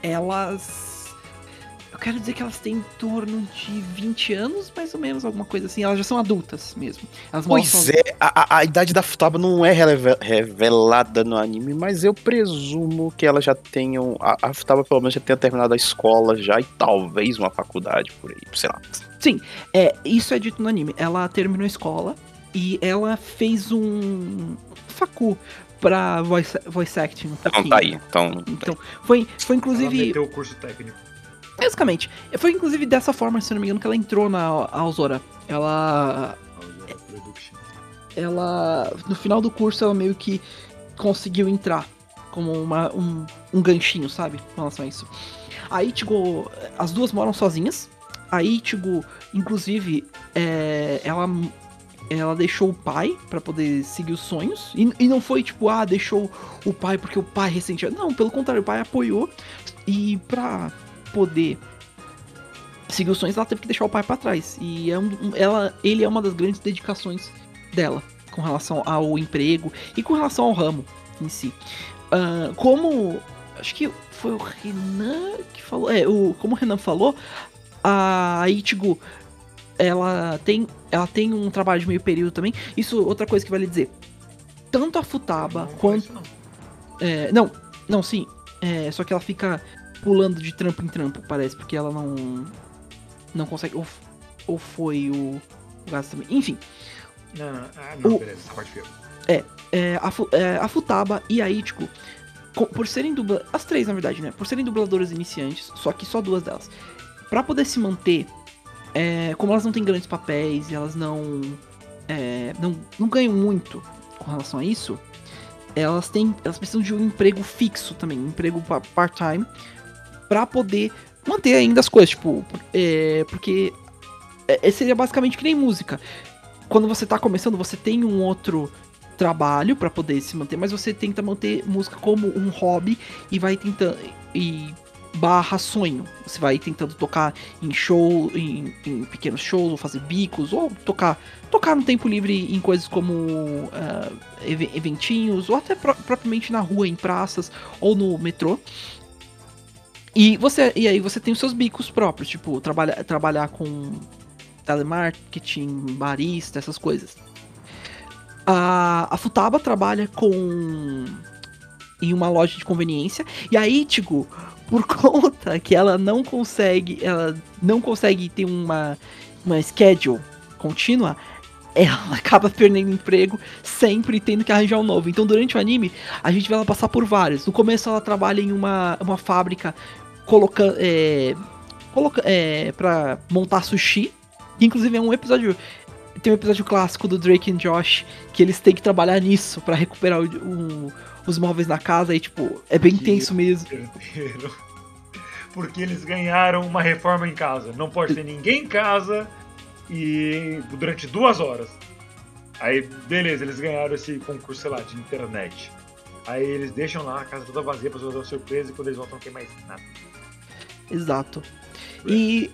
elas. Eu quero dizer que elas têm em torno de 20 anos, mais ou menos, alguma coisa assim. Elas já são adultas mesmo. Elas Pois sozinhas. é, a, a- idade da Futaba não é revelada no anime, mas eu presumo que ela já tenham. A, a Futaba pelo menos já tenha terminado a escola já e talvez uma faculdade por aí, sei lá. É, isso é dito no anime. Ela terminou a escola e ela fez um facu pra voice, voice acting um Então pouquinho. tá aí. Então, Então, foi, foi Ela inclusive. meteu o curso técnico. Basicamente, foi inclusive dessa forma, se não me engano, que ela entrou na Alzora. Ela. Ela. No final do curso, ela meio que conseguiu entrar como uma, um, um ganchinho, sabe? Com relação a isso. A Ichigo. As duas moram sozinhas. A Ichigo, inclusive, é, ela. Ela deixou o pai pra poder seguir os sonhos. E, e não foi tipo, ah, deixou o pai porque o pai ressentia. Não, pelo contrário, o pai apoiou. E pra poder seguir os sonhos, ela teve que deixar o pai pra trás. E é um, ela, ele é uma das grandes dedicações dela com relação ao emprego e com relação ao ramo em si. Ah, como. Acho que foi o Renan que falou. É, o, como o Renan falou, a Ichigo ela tem, ela tem um trabalho de meio período também. Isso, outra coisa que vale dizer. Tanto a Futaba Não quanto. não. É, não, não, sim. É, só que ela fica pulando de trampo em trampo, parece, porque ela não. Não consegue. Ou, ou foi o. o gasto também. Enfim, Não, não, ah, não, O- beleza, essa parte foi eu. é, a, é, a Futaba e a Ichigo, por serem dubla... As três, na verdade, né? Por serem dubladoras iniciantes, só que só duas delas. Pra poder se manter, é, como elas não têm grandes papéis e elas não, é, não. Não ganham muito com relação a isso, elas têm. Elas precisam de um emprego fixo também, um emprego pa- part-time, pra poder manter ainda as coisas, tipo. é, porque. é, seria basicamente que nem música. Quando você tá começando, você tem um outro trabalho pra poder se manter, mas você tenta manter música como um hobby e vai tentando e barra sonho. Você vai tentando tocar em show, em, em pequenos shows, ou fazer bicos, ou tocar tocar no tempo livre em coisas como eve- eventinhos, ou até pro- propriamente na rua, em praças ou no metrô. E você e aí você tem os seus bicos próprios, tipo trabalhar trabalhar com telemarketing, barista, essas coisas. A, a Futaba trabalha com. em uma loja de conveniência. E a Ichigo, por conta que ela não consegue. Ela não consegue ter uma, uma schedule contínua. Ela acaba perdendo emprego sempre tendo que arranjar um novo. Então, durante o anime, a gente vê ela passar por vários. No começo, ela trabalha em uma, uma fábrica colocando. É, coloca, é, pra montar sushi. Que, inclusive, é um episódio tem um episódio clássico do Drake e Josh que eles têm que trabalhar nisso pra recuperar o- o- os móveis na casa e tipo, é bem Que- tenso mesmo. Perderam. Porque eles ganharam uma reforma em casa. Não pode ter ninguém em casa e durante duas horas. Aí, beleza, eles ganharam esse concurso, sei lá, de internet. Aí eles deixam lá a casa toda vazia pra fazer uma surpresa e quando eles voltam não tem mais nada. Exato. E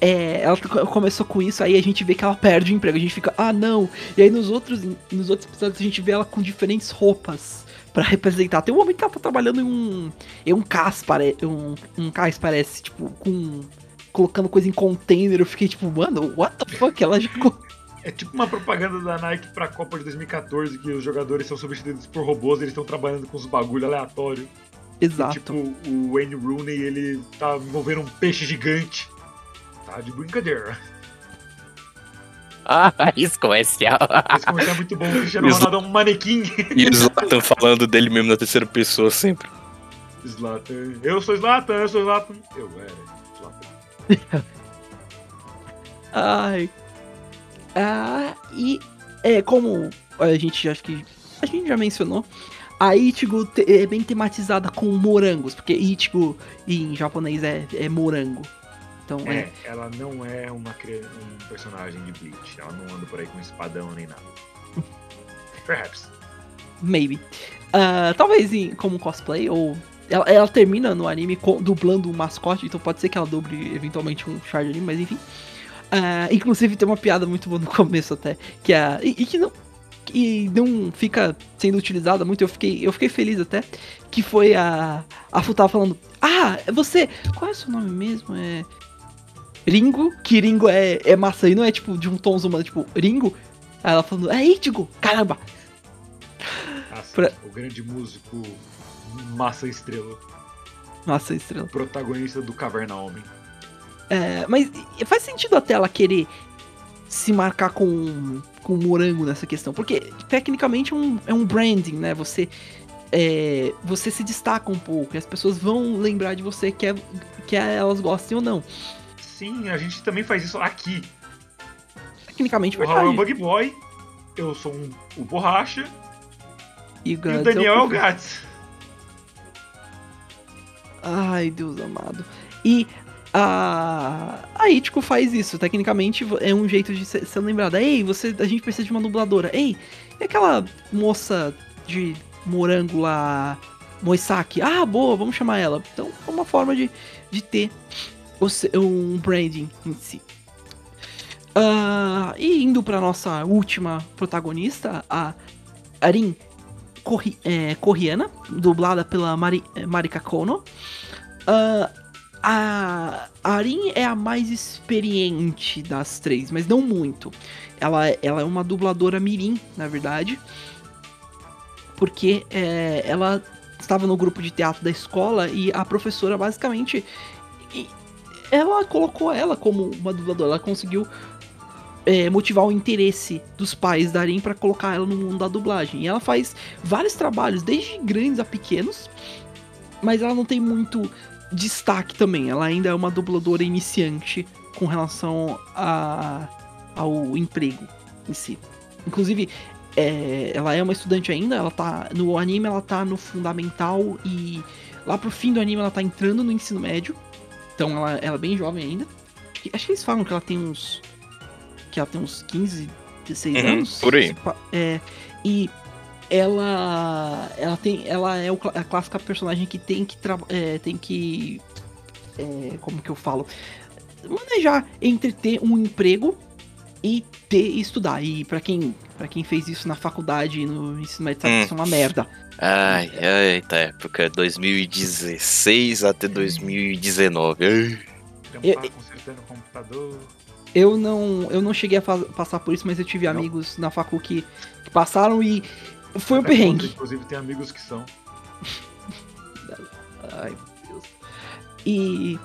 é, ela co- começou com isso, aí a gente vê que ela perde o emprego, a gente fica, ah não. E aí nos outros, nos outros episódios a gente vê ela com diferentes roupas pra representar. Tem um momento que ela tá trabalhando em um. Em um cais, pare, um, um cais parece, tipo, com. Colocando coisa em container, eu fiquei tipo, mano, what the fuck? Ela já. É tipo uma propaganda da Nike pra Copa de 2014 que os jogadores são substituídos por robôs e eles estão trabalhando com uns bagulho aleatório. Exato. Tipo, o Wayne Rooney, ele tá envolvendo um peixe gigante. Tá de brincadeira. Ah, isso comercial. Esse comercial é muito bom. O Cristiano. Ronaldo é um manequim. E o Zlatan falando dele mesmo na terceira pessoa sempre. Zlatan. Eu sou Zlatan, eu sou Zlatan. Eu era Zlatan. Ai. Ah, e é como a gente acho que a gente já mencionou, a Ichigo é bem tematizada com morangos, porque Ichigo em japonês é, é morango. Então é, É, ela não é uma, um personagem de Bleach. Ela não anda por aí com espadão nem nada. Perhaps. maybe. Ah, talvez em, como cosplay, ou. Ela, ela termina no anime com- dublando um mascote, então pode ser que ela duble eventualmente um char de anime, mas enfim. Ah, inclusive tem uma piada muito boa no começo até, que é. E, e que não. Que não fica sendo utilizada muito, eu fiquei, eu fiquei feliz até. Que foi a. A Fu tava falando. Ah, é você. Qual é o seu nome mesmo? É. Ringo, que Ringo é, é maçã e não é tipo de um tom humano, tipo, Ringo. Aí ela falando, é Ichigo, caramba! Pra- O grande músico Massa Estrela. Maçã estrela. Protagonista do Caverna Homem. É, mas faz sentido até ela querer se marcar com, com o morango nessa questão, porque tecnicamente é um, é um branding, né? Você, é, você se destaca um pouco e as pessoas vão lembrar de você, quer, quer elas gostem ou não. Sim, a gente também faz isso aqui. Tecnicamente O Raul é o. Bug Boy. Eu sou um, o Borracha. E o, E o Daniel é o Profe- Gats. Ai, Deus amado. E a, a Ichigo faz isso. Tecnicamente é um jeito de ser, ser lembrada. Ei, você, a gente precisa de uma dubladora. Ei, e aquela moça de morango lá, Moisaki? Ah, boa, vamos chamar ela. Então é uma forma de, de ter um branding em si. Ah, e indo pra nossa última protagonista, a Arin Corri, é, Corriana, dublada pela Mari, Marika Kono. Ah, a Arin é a mais experiente das três, mas não muito. Ela, é- ela é uma dubladora mirim, na verdade. Porque é, ela estava no grupo de teatro da escola e a professora basicamente. Ela colocou ela como uma dubladora. Ela conseguiu é, motivar o interesse dos pais da Arin para colocar ela no mundo da dublagem. E ela faz vários trabalhos, desde grandes a pequenos, mas ela não tem muito destaque também. Ela ainda é uma dubladora iniciante com relação a, ao emprego em si. Inclusive, é, ela é uma estudante ainda, ela tá. No anime ela tá no fundamental e lá pro fim do anime ela tá entrando no ensino médio. Então ela, ela é bem jovem ainda. Acho que, acho que eles falam que ela tem uns. Que ela tem uns 15, 16 Uhum, anos. por aí. É, e ela ela tem ela é a clássica personagem que tem que é, tem que é, como que eu falo manejar entre ter um emprego e ter e estudar e pra quem para quem fez isso na faculdade e no ensino médio sabe Hum. isso é uma merda Ai, ai, tá época 2016 até 2019. Ai. Estamos Eu- lá consertando o computador. eu não eu não cheguei a passar por isso mas eu tive Não. amigos na facu que, que passaram e foi um Até quando, perrengue Inclusive, tem amigos que são. Ai, meu Deus. E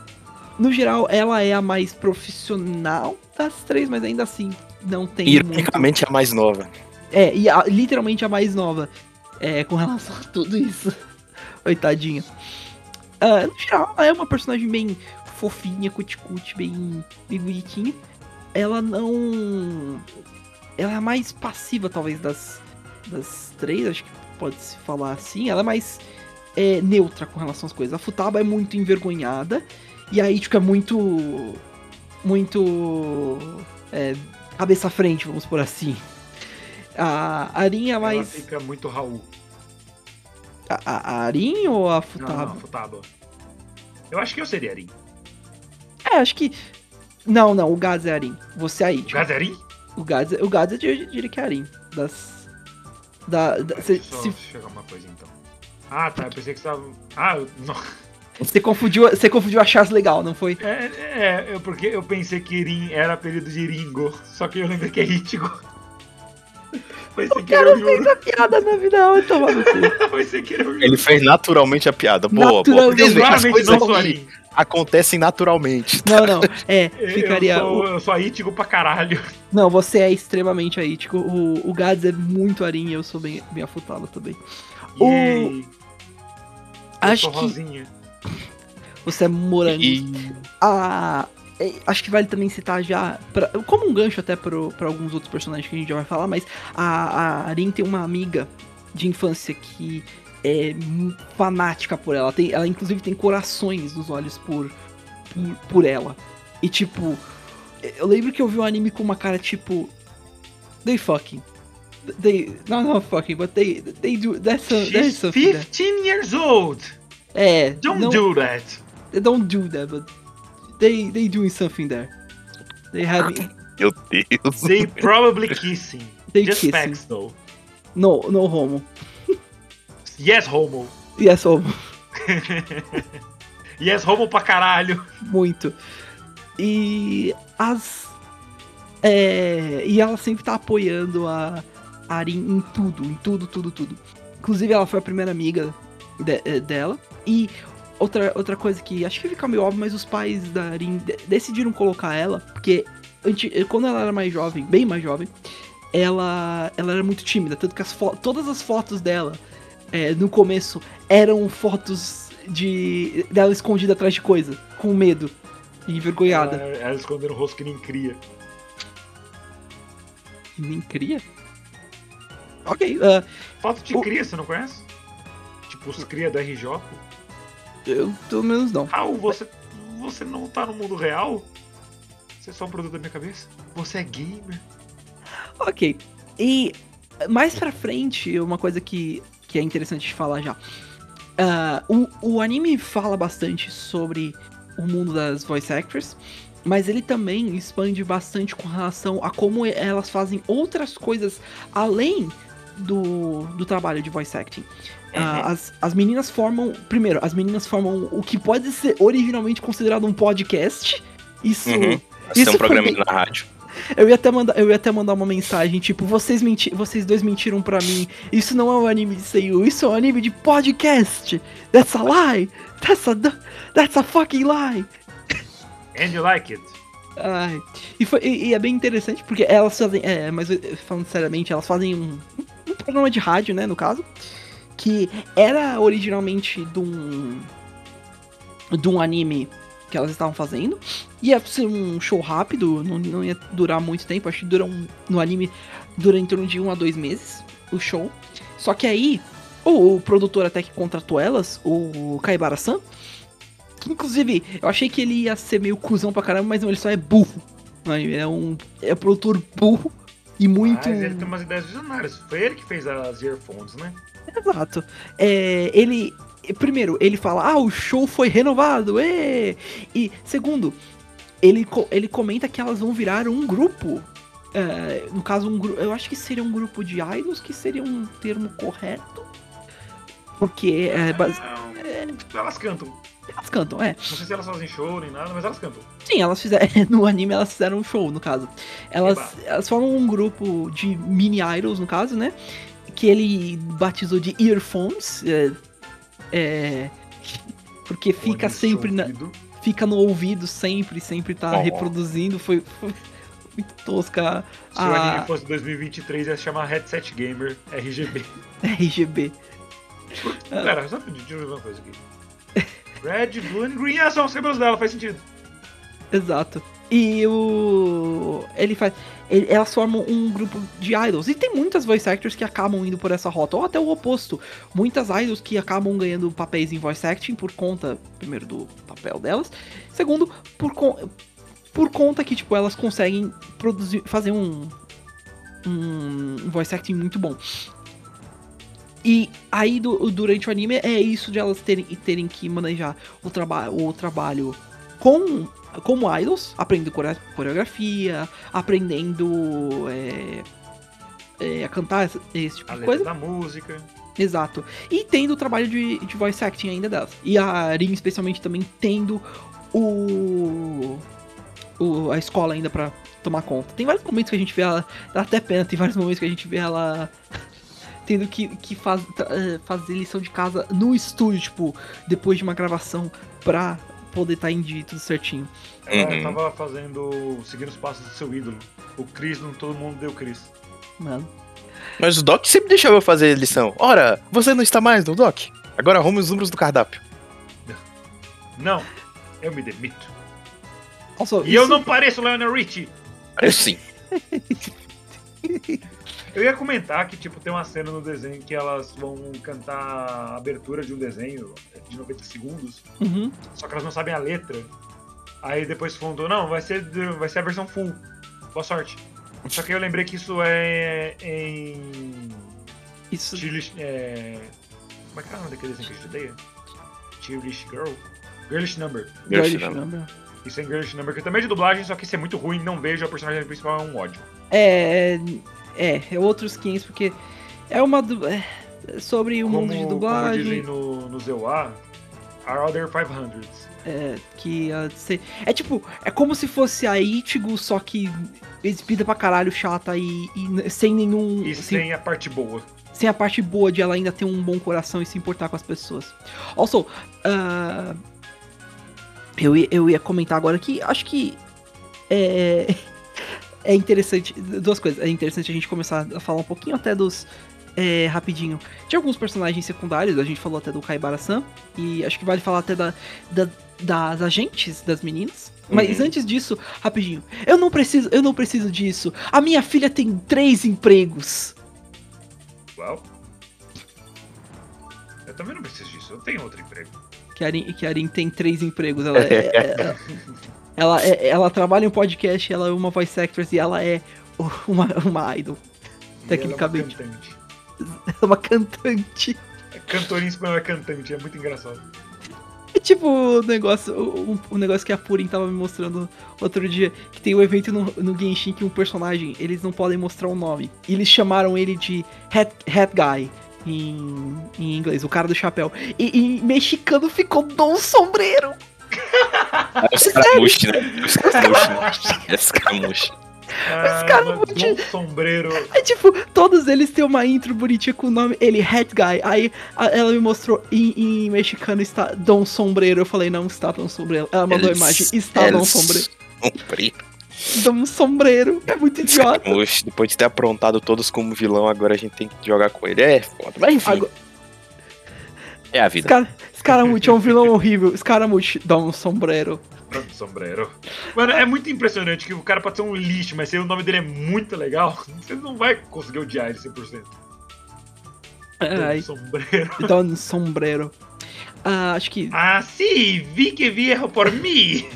no geral ela é a mais profissional das três, mas ainda assim não tem muito. Ironicamente, a mais nova. É, e a- literalmente a mais nova. É, com relação a tudo isso. Coitadinha. Ah, no geral, ela é uma personagem bem fofinha, cuticute, bem, bem bonitinha. Ela não. Ela é a mais passiva, talvez, das, das três, acho que pode se falar assim. Ela é mais é, neutra com relação às coisas. A Futaba é muito envergonhada. E a Ichigo é muito. Muito. é, cabeça à frente, vamos por assim. A Arin é Ela mais. fica muito Raul. A, a, a Arin ou a Não, Futaba? não, Futaba. Eu acho que eu seria Arin. É, acho que. Não, não, o Gaz é Arin. Você é a Ichigo. Gazarin? O Gaz, o Gaz eu diria diria que é Arin. Das. Da, da- Deixa se, eu se- chegar uma coisa então. Ah, tá. Eu pensei que você tava. Ah, eu- não. você, confundiu, você confundiu a Charles legal, não foi? É, é, é, porque eu pensei que Irin era apelido de Ringo. Só que eu lembrei que é Ichigo. Foi sem querer Yuro. Essa piada na vida vai tomar no cu. Foi sem querer o Yuro. Ele fez naturalmente a piada. Boa, boa. Naturalmente. Vocês veem, as Claramente coisas não sou aqui. Acontecem naturalmente. Não, não. É, Eu ficaria. sou, eu sou aítico pra caralho. Não, você é extremamente aítico. O, o Gads é muito arim e eu sou bem, bem afutado também. O- Yay. Eu Acho sou que rosinha. você é morango. E a. é, Acho que vale também citar já, pra- como um gancho até para alguns outros personagens que a gente já vai falar, mas a, a Arin tem uma amiga de infância que é fanática por ela. Tem, ela inclusive tem corações nos olhos por, por, por ela. E tipo, eu lembro que eu vi um anime com uma cara tipo. They fucking. They. Not, not fucking, but they. They do. That's, a, that's She's something. there. 15 years old. É. Don't não- do that. They don't do that, but they they doing something there. They have meu Deus. They probably kissing. they Just kissing. facts though. No no homo. Yes, homo. Yes homo. yes, homo pra caralho. Muito. E as é, e ela sempre tá apoiando a Arin em tudo, em tudo, tudo, tudo. Inclusive ela foi a primeira amiga de- eh, dela e outra, outra coisa que acho que fica meio óbvio, mas os pais da Arin de- decidiram colocar ela porque anti- quando ela era mais jovem, bem mais jovem, ela, ela era muito tímida, tanto que as todas as fotos dela é, no começo eram fotos de dela escondida atrás de coisa, com medo e envergonhada. Ela, ela escondendo o rosto que nem cria. Nem cria? Ok, ah, Foto de O- cria, você não conhece? Tipo, os cria da RJ. eu pelo menos não. Raul, você, você não tá no mundo real? Você é só um produto da minha cabeça? Você é gamer? Ok. E mais pra frente, uma coisa que, que é interessante de falar já. Ah, o, o anime fala bastante sobre o mundo das voice actors, mas ele também expande bastante com relação a como elas fazem outras coisas além do, do trabalho de voice acting. Ah, as, as meninas formam. Primeiro, as meninas formam o que pode ser originalmente considerado um podcast. Isso. Uhum. Isso Isso é um foi bem- na rádio. Eu ia até mandar, eu ia até mandar uma mensagem, tipo, vocês, menti vocês dois mentiram pra mim. Isso não é um anime de Seiyu, isso é um anime de podcast. That's a lie. That's a that's a fucking lie. And you like it? Ai. E, foi, e, e é bem interessante porque elas fazem, é, mas eh, falando seriamente, elas fazem um, um programa de rádio, né, no caso, que era originalmente de um de um anime que elas estavam fazendo. Ia ser um show rápido, não, não ia durar muito tempo, acho que dura um, no anime dura em torno de um a dois meses o show. Só que aí, o, o produtor até que contratou elas, o Kaibara-san, que inclusive eu achei que ele ia ser meio cuzão pra caramba, mas não, ele só é burro. Ele é um é um produtor burro e muito. Mas ele tem umas ideias visionárias. Foi ele que fez as earphones, né? Exato. É, ele. Primeiro, ele fala, ah, o show foi renovado, ê! E segundo, ele, ele comenta que elas vão virar um grupo. É, no caso, um grupo. Eu acho que seria um grupo de idols, que seria um termo correto. Porque é, bas- É, Elas cantam. elas cantam, é. Não sei se elas fazem show nem nada, mas elas cantam. Sim, elas fizeram. No anime elas fizeram um show, no caso. Elas, Eba. elas formam um grupo de mini idols, no caso, né? Que ele batizou de earphones. É, é, porque fica sempre na, fica no ouvido sempre, sempre tá Oh. reproduzindo. Foi, foi muito tosca Se o a anime fosse 2023, ia se chamar Headset Gamer RGB. RGB. Ah. Pera, só deixa eu ver uma coisa aqui. Red, Blue and Green. Ah, são os cabelos dela, faz sentido. Exato. E o. Ele faz. Elas formam um grupo de idols. E tem muitas voice actors que acabam indo por essa rota. Ou até o oposto. Muitas idols que acabam ganhando papéis em voice acting por conta, primeiro, do papel delas. Segundo, por, por conta que, tipo, elas conseguem produzir. fazer um. Um voice acting muito bom. E aí, du- durante o anime, é isso de elas terem, terem que manejar o, traba o trabalho com como idols, aprendendo core- coreografia, aprendendo é, é, a cantar esse, esse tipo A de coisa. da música. Exato. E tendo o trabalho de, de voice acting ainda delas. E a Arin, especialmente, também tendo o, o- a escola ainda pra tomar conta. Tem vários momentos que a gente vê ela. Dá até pena, tem vários momentos que a gente vê ela. Tendo que, que faz, eh, fazer lição de casa no estúdio, tipo, depois de uma gravação pra, poder estar em dia tudo certinho. Ela Uhum. tava fazendo. seguindo os passos do seu ídolo. O Chris, não todo mundo deu Chris. Mano. Mas o Doc sempre deixava eu fazer lição. Ora, você não está mais no Doc? Agora arrume os números do cardápio. Não, eu me demito. Also, E eu isso- não pareço Lionel Richie. Eu sim. Eu ia comentar que, tipo, tem uma cena no desenho que elas vão cantar a abertura de um desenho de 90 segundos, Uhum. só que elas não sabem a letra. Aí depois fundou, não, vai ser, vai ser a versão full. Boa sorte. Só que eu lembrei que isso é em. Isso. Chilish. É... Como é que é o nome daquele desenho que a gente odeia? Girl? Girlish Number. Girlish Girlish Number. Number. Isso é em Girlish Number, que também é de dublagem, só que isso é muito ruim, não vejo, a personagem principal é um ódio. É, é, é outros 500, porque é uma. du- É, sobre o Como, mundo de como dublagem. dizem no, no ZeuA, Are Other 500s. É, que ah, cê- é tipo, é como se fosse a Ichigo, só que exibida pra caralho, chata e, e sem nenhum. E sem, sem a parte boa. sem a parte boa de ela ainda ter um bom coração e se importar com as pessoas. Also, ah, eu, ia, eu ia comentar agora que acho que é, é interessante. Duas coisas. É interessante a gente começar a falar um pouquinho até dos. é, rapidinho. De alguns personagens secundários, a gente falou até do Kaibara-san. E acho que vale falar até da, da- das agentes das meninas. Mas Uhum. antes disso, rapidinho. Eu não preciso, eu não preciso disso. A minha filha tem três empregos. Well. Eu também não preciso disso, eu tenho outro emprego. Que a Arin, que a Arin tem três empregos. Ela, é, é- ela, é- ela trabalha em um podcast, ela é uma voice actress e ela é uma, uma idol. E Tecnicamente. Ela é uma cantante. É uma cantante. É cantora em espanhol é cantante, é muito engraçado. É tipo o negócio, o, o negócio que a Purin tava me mostrando outro dia, que tem um evento no, no Genshin que um personagem, eles não podem mostrar o nome. E eles chamaram ele de Hat, hat Guy. Em, em inglês, o cara do chapéu. E em mexicano ficou Dom Sombreiro. É os caramushi, né? Os né? É os caramushi. Ah, cara mas muito- Dom Sombreiro. É tipo, todos eles têm uma intro bonitinha com o nome, ele Hat Guy. Aí a- ela me mostrou em, em mexicano está Dom Sombreiro. Eu falei, não está Dom Sombreiro. Ela mandou a imagem, está Dom Sombreiro. Sombreiro. Dom Sombreiro. É muito Os idiota. depois de ter aprontado todos como vilão, agora a gente tem que jogar com ele. É foda. Mas enfim, Agora- é a vida. Scar- Scaramouche é um vilão horrível. Scaramouche, Dom Sombreiro. Dom Sombreiro. Mano, é muito impressionante que o cara pode ser um lixo, mas se o nome dele é muito legal, você não vai conseguir odiar ele 100%. Ai, Dom Sombreiro. Dom Sombreiro. Ah, acho que. Ah, sim, vi que viejo por mim.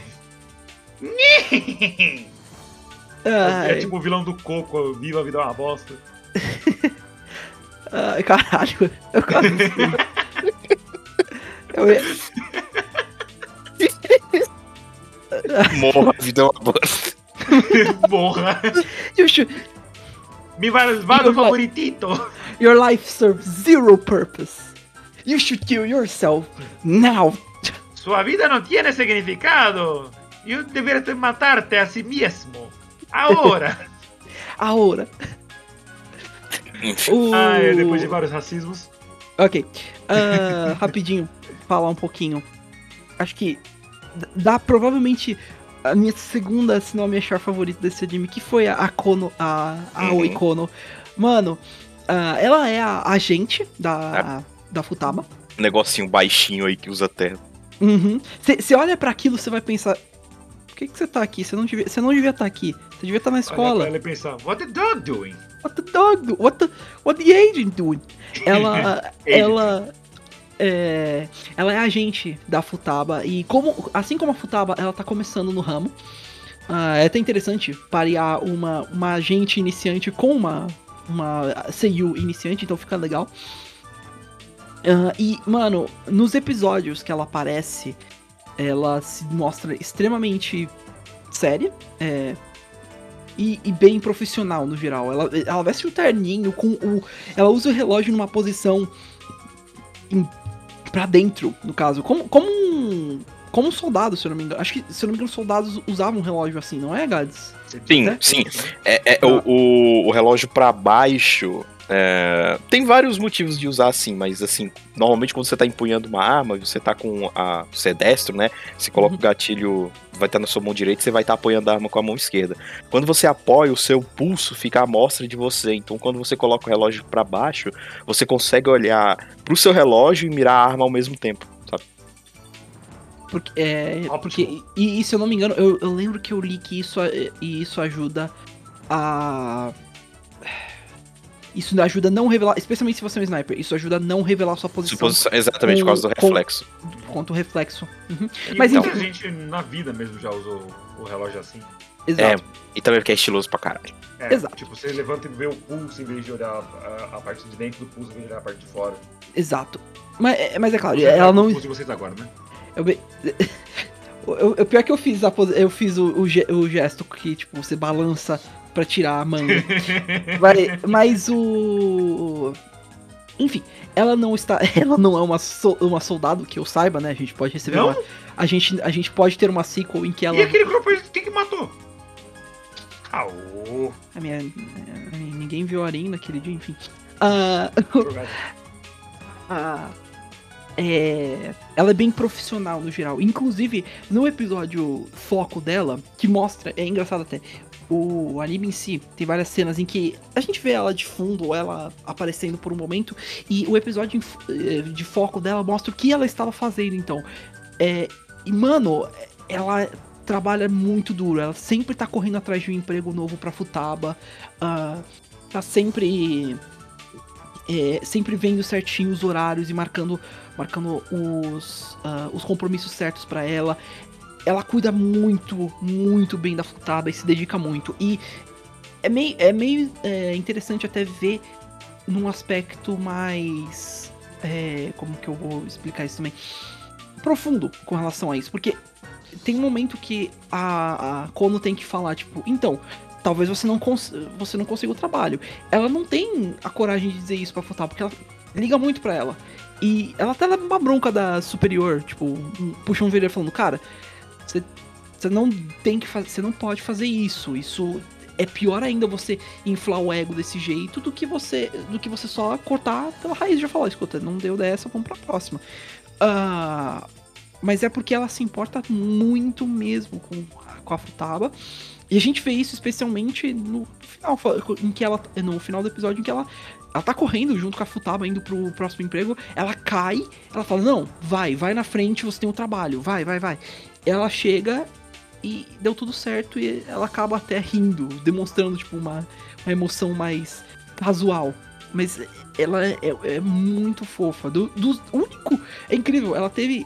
É tipo o vilão do Coco, viva a vida é uma bosta. ai, caralho. Eu quase. Eu ia- Morra, vida é uma bosta. Morra. You should- Mi malvado favoritito. Your life serves zero purpose. You should kill yourself now. Sua vida não tiene significado. Eu deveria te matarte a si mesmo. Agora. Enfim. O... ah, é, depois de vários racismos. Ok. Ah, rapidinho, falar um pouquinho. Acho que dá provavelmente a minha segunda, se não a minha char favorita desse anime, que foi a, a Kono, a, a Uhum. Oi Kono. Mano, ah, ela é a agente da, da Futaba. Um negocinho baixinho aí que usa terra. Você olha pra aquilo, você vai pensar. Por que que você tá aqui? Você não devia, você não devia estar aqui. Você devia estar na Olha escola. ela e pensar, what the dog doing? What the dog do? What the, what the agent doing? Ela, ela, é, ela é agente da Futaba e como, assim como a Futaba, ela tá começando no ramo. Ah, é até interessante parear uma, uma agente iniciante com uma, uma Seiyu iniciante, então fica legal. Ah, e, mano, nos episódios que ela aparece, ela se mostra extremamente séria. É, e, e bem profissional no geral. Ela, ela veste um terninho com o. Ela usa o relógio numa posição. Pra dentro, no caso. Como, como um. Como um soldado, se eu não me engano. Acho que, se eu não me engano, os soldados usavam um relógio assim, não é, Gads? Sim, Né? sim. É, é o, o, o relógio pra baixo É, tem vários motivos de usar assim, mas assim, normalmente quando você tá empunhando uma arma, você tá com a. Você é destro, né? Você coloca Uhum. o gatilho, vai estar na sua mão direita, você vai estar apoiando a arma com a mão esquerda. Quando você apoia, o seu pulso fica à mostra de você. Então, quando você coloca o relógio pra baixo, você consegue olhar pro seu relógio e mirar a arma ao mesmo tempo, sabe? Porque, é, porque e, e se eu não me engano, eu, eu lembro que eu li que isso, é- e isso ajuda a. Isso ajuda a não revelar, especialmente se você é um sniper, isso ajuda a não revelar sua posição Suposição- exatamente, por com- causa do com- reflexo. quanto o reflexo. Uhum. E Mas muita enfim. gente na vida mesmo já usou o relógio assim. Exato. E também porque é estiloso pra caralho. É, Exato. Tipo, você levanta e vê o pulso em vez de olhar a, a parte de dentro do pulso, em vez de olhar a parte de fora. Exato. Mas, é- mas é claro, Você ela tá com não. o pulso de vocês agora, né? Eu, be- eu, eu- pior que eu fiz a pose- eu fiz o, o gesto que, tipo, você balança pra tirar a manga. Vai- mas o. Enfim, ela não está. Ela não é uma, so- uma soldado que eu saiba, né? A gente pode receber Não? uma. A gente, a gente pode ter uma sequel em que ela. E aquele grupo quem que matou? Ah, ô. A minha, a minha- ninguém viu a Arin naquele dia, enfim. Ah, jogado. a- é, ela é bem profissional no geral. Inclusive, no episódio foco dela, que mostra, é engraçado até, o anime em si tem várias cenas em que a gente vê ela de fundo, ou ela aparecendo por um momento, e o episódio eh, de foco dela mostra o que ela estava fazendo, então. É, e, mano, ela trabalha muito duro, ela sempre tá correndo atrás de um emprego novo pra Futaba, ah, tá sempre é, sempre vendo certinho os horários e marcando, marcando os, ah, os compromissos certos pra ela. Ela cuida muito, muito bem da Futaba e se dedica muito. E é meio, é meio é, interessante até ver num aspecto mais. é, como que eu vou explicar isso também? Profundo com relação a isso. Porque tem um momento que a, a Kono tem que falar, tipo, então, talvez você não, você não consiga o trabalho. Ela não tem a coragem de dizer isso pra Futaba, porque ela liga muito pra ela. E ela até leva uma bronca da superior, tipo, puxa um vídeo falando, cara, você não tem que fazer, você não pode fazer isso. Isso é pior ainda você inflar o ego desse jeito do que você do que você só cortar pela raiz já falar, escuta, não deu dessa, vamos pra próxima. Ah, mas é porque ela se importa muito mesmo com, com a Futaba. E a gente vê isso especialmente no final, em que ela no final do episódio em que ela ela tá correndo junto com a Futaba indo pro próximo emprego, ela cai, ela fala: "Não, vai, vai na frente, você tem um trabalho, vai, vai, vai". Ela chega e deu tudo certo e ela acaba até rindo, demonstrando tipo uma, uma emoção mais casual. Mas ela é, é muito fofa. Do, do único, é incrível, ela teve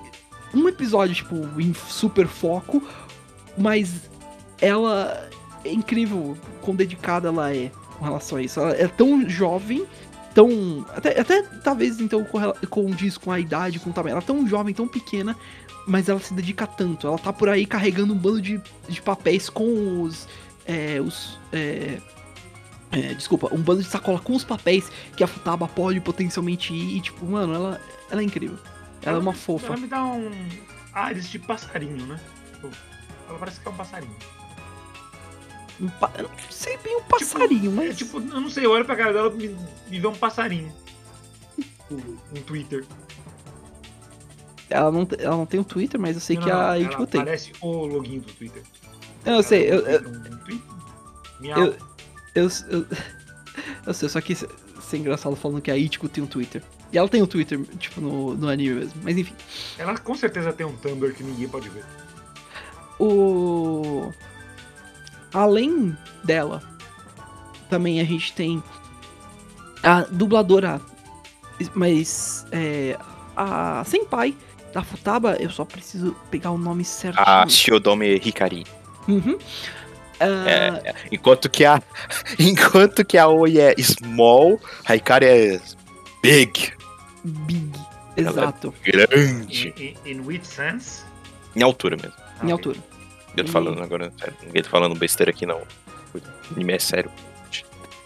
um episódio tipo em super foco, mas ela é incrível quão dedicada ela é com relação a isso. Ela é tão jovem, tão. Até, até talvez então condiz com a idade, com o tamanho. Ela é tão jovem, tão pequena, mas ela se dedica tanto. Ela tá por aí carregando um bando de, de papéis com os. É, os. É, é, desculpa, um bando de sacola com os papéis que a Futaba pode potencialmente ir. E, tipo, mano, ela, ela é incrível. Ela é uma fofa. Ela me dá um ares de passarinho, né? Tipo, Ela parece que é um passarinho. Um pa- eu não sei bem um passarinho, É, mas. tipo, eu não sei, eu olho pra cara dela e me, me vê um passarinho. Um Twitter. Ela não, ela não tem um Twitter, mas eu sei Não, que a Ichigo tem. Parece o login do Twitter. Eu, eu sei, eu, eu, um eu, eu, eu, eu sei, só que ser engraçado falando que a Ichigo tem um Twitter. E ela tem um Twitter, tipo, no, no anime mesmo. Mas enfim. Ela com certeza tem um Tumblr que ninguém pode ver. O. Além dela, também a gente tem a dubladora, mas é, a Senpai da Futaba, eu só preciso pegar o nome certo. A Shiodome Hikari. Uhum. Ah, É, enquanto que a. Enquanto que a Oi é small, a Hikari é big, Big. Ela é Exato. grande. In, in, in which sense? Em altura mesmo. Ah, Em ok. altura. Eu tô E- falando agora, sério. Ninguém tá falando besteira aqui, não. O anime é sério.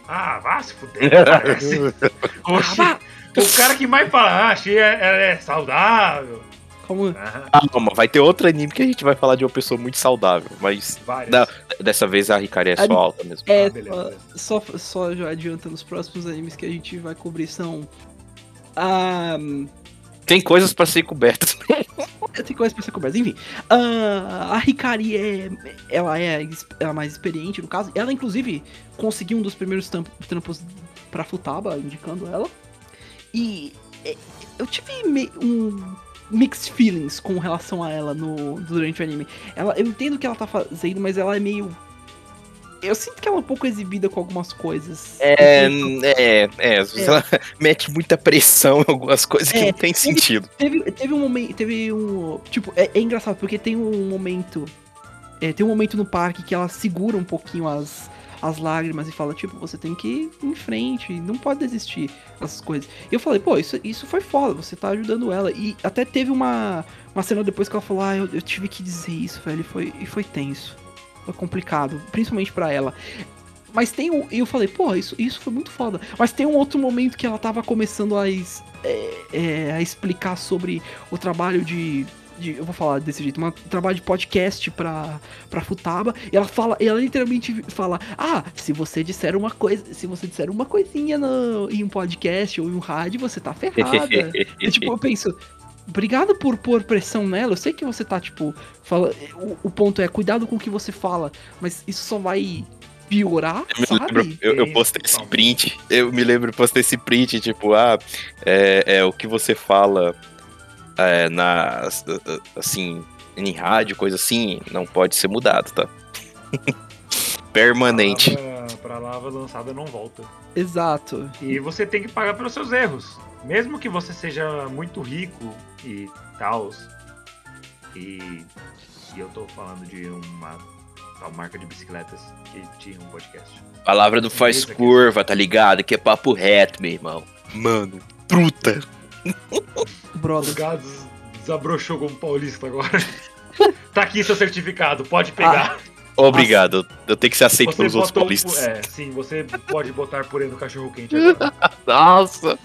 Ah, vá se fuder, parece. Oxi, Ah, o cara que mais fala, ah, achei ela é saudável. Como... Aham, Calma, vai ter outro anime que a gente vai falar de uma pessoa muito saudável, mas. Não. dessa vez a Hikari é só alta mesmo. É, Ah, beleza, só, só já adiantando os próximos animes que a gente vai cobrir são. Ah, Tem coisas pra ser cobertas. tem coisa pra ser coberta. Enfim, ah, a Hikari é. Ela é ela é mais experiente no caso. Ela, inclusive, conseguiu um dos primeiros trampos pra Futaba, indicando ela. E é, eu tive um mixed feelings com relação a ela no, durante o anime. Ela, eu entendo o que ela tá fazendo, mas ela é meio. Eu sinto que ela é um pouco exibida com algumas coisas. É, é, é, às vezes ela mete muita pressão em algumas coisas que É, não tem sentido. Teve, teve um momento. Teve um. Tipo, é, é engraçado, porque tem um momento. é, tem um momento no parque que ela segura um pouquinho as, as lágrimas e fala, tipo, você tem que ir em frente, não pode desistir essas coisas. E eu falei, pô, isso, isso foi foda, você tá ajudando ela. E até teve uma, uma cena depois que ela falou, ah, eu, eu tive que dizer isso, velho, e foi, e foi tenso. Foi complicado, principalmente pra ela. Mas tem um. E eu falei, pô, isso, isso foi muito foda. Mas tem um outro momento que ela tava começando a, es- é, é, a explicar sobre o trabalho de. de- eu vou falar desse jeito, um trabalho de podcast pra, pra Futaba. E ela fala, ela literalmente fala: Ah, se você disser uma coisa, se você disser uma coisinha no, em um podcast ou em um rádio, você tá ferrada. E, tipo, eu penso, obrigado por pôr pressão nela. Eu sei que você tá, tipo, fala, o, o ponto é cuidado com o que você fala, mas isso só vai piorar, Eu me sabe? lembro, eu, eu postei esse calma. print, eu me lembro, eu postei esse print, tipo, ah, é, é o que você fala é, na, assim, em rádio, coisa assim, não pode ser mudado, tá? Permanente. Pra lava lançada não volta. Exato. E você tem que pagar pelos seus erros. Mesmo que você seja muito rico e tal. E, e eu tô falando de uma tal marca de bicicletas que tinha um podcast. Palavra não faz curva, tá ligado? Que é papo reto, meu irmão. Mano, truta. O Brother. Gads desabrochou como paulista agora. tá aqui seu certificado, pode pegar. Obrigado, eu tenho que ser aceito você pelos outros paulistas. É, sim, você pode botar purê no cachorro quente agora. Nossa!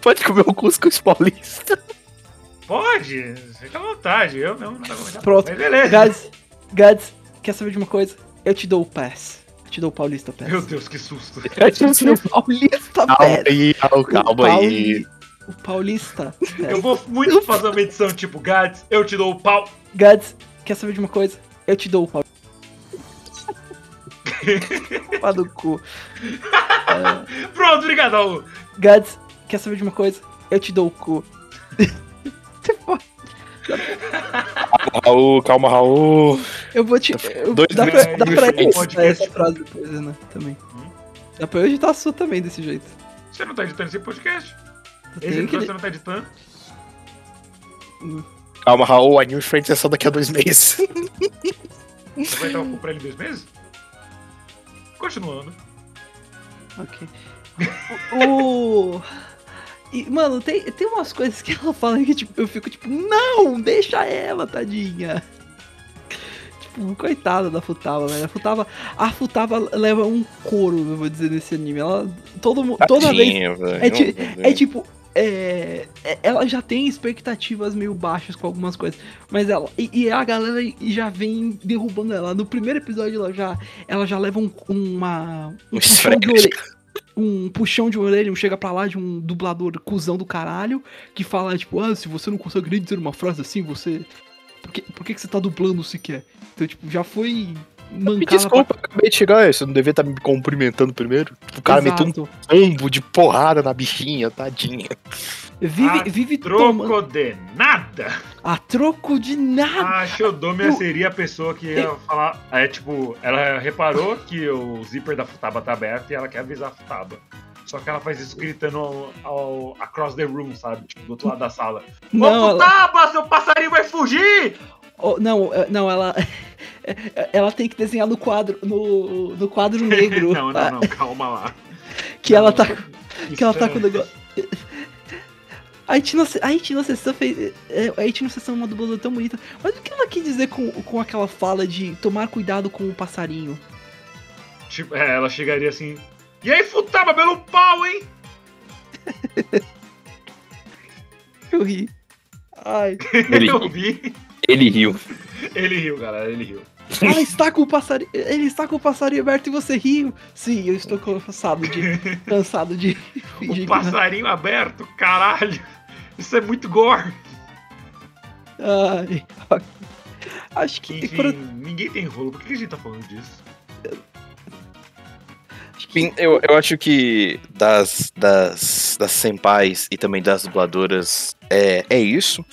Pode comer o cuscuz paulista. Pode, fica à vontade. Eu mesmo não tava aguentando. Pronto. Mas beleza. Gads, Gads, quer saber de uma coisa? Eu te dou o pass. Eu te dou o Paulista Pass. Meu Deus, que susto. Eu te dou o Paulista Calma Pass. aí, calma, calma o aí. O Paulista Pass. Eu vou muito fazer uma edição tipo, Gads, eu te dou o pau. Gads, quer saber de uma coisa? Eu te dou o Paulista. Pá do cu. É, Pronto, obrigado. Gads, quer saber de uma coisa? Eu te dou o cu. Raul, calma, Raul. Eu vou te. Eu, Dois dá, meses pra, dá pra editar essa frase depois, né? Também. Hum? Dá pra eu editar a sua também desse jeito. Você não tá editando esse podcast? Eu Esse que... você não tá editando? Calma, Raul, a New Friends é só daqui a dois meses. Você vai estar pra ele dois meses? Continuando. Ok. O. E, mano, tem, tem umas coisas que ela fala que tipo, eu fico tipo, não, deixa ela, tadinha. Tipo, coitada da Futaba, velho. A Futaba, a Futaba leva um couro, eu vou dizer, nesse anime. Ela, todo, mu- toda vez. Tadinha, velho. É, é tipo. É, é- ela já tem expectativas meio baixas com algumas coisas, mas ela e, e a galera já vem derrubando ela. No primeiro episódio ela já ela já leva um, uma um Um puxão de esfrega. orelha, um puxão de orelha, um chega pra lá de um dublador cuzão do caralho que fala tipo, ah, se você não consegue nem dizer uma frase assim, você por que, por que, que você tá dublando sequer? Então, tipo, já foi Me desculpa, eu acabei de chegar. Você não devia estar me cumprimentando primeiro. O cara meteu um Exato. combo de porrada na bichinha, tadinha. Vive, Ah, vive Troco de nada. a troco de nada. A Shodomia seria a pessoa que ia falar. É tipo, ela reparou que o zíper da Futaba tá aberto e ela quer avisar a Futaba. Só que ela faz isso gritando ao, ao- across the room, sabe? Tipo, do outro lado da sala. Não, Ô, ela- Futaba, seu passarinho vai fugir! Oh, não, é- não, ela. Ela tem que desenhar no quadro. No, no quadro negro. não, não, não, calma lá. Que ela tá, que ela tá é- com o negócio. A Itino, a Itino Sessão fez. é, A Itino Sessão é uma dubladora tão bonita. Mas o que ela quis dizer com, com aquela fala de tomar cuidado com o passarinho? Tipo, é, ela chegaria assim. E aí, Futaba, pelo pau, hein? Eu ri. Ai. Ele, Eu vi. ele riu. Ele riu, galera, ele riu. Ah, está com o passarinho. Ele está com o passarinho aberto e você riu. Sim, eu estou cansado de. cansado de. O passarinho aberto, caralho. Isso é muito gore. Ai. Acho que. Enfim, quando- ninguém tem rolo. Por que a gente tá falando disso? eu, eu acho que das, das, das senpais e também das dubladoras é, é isso.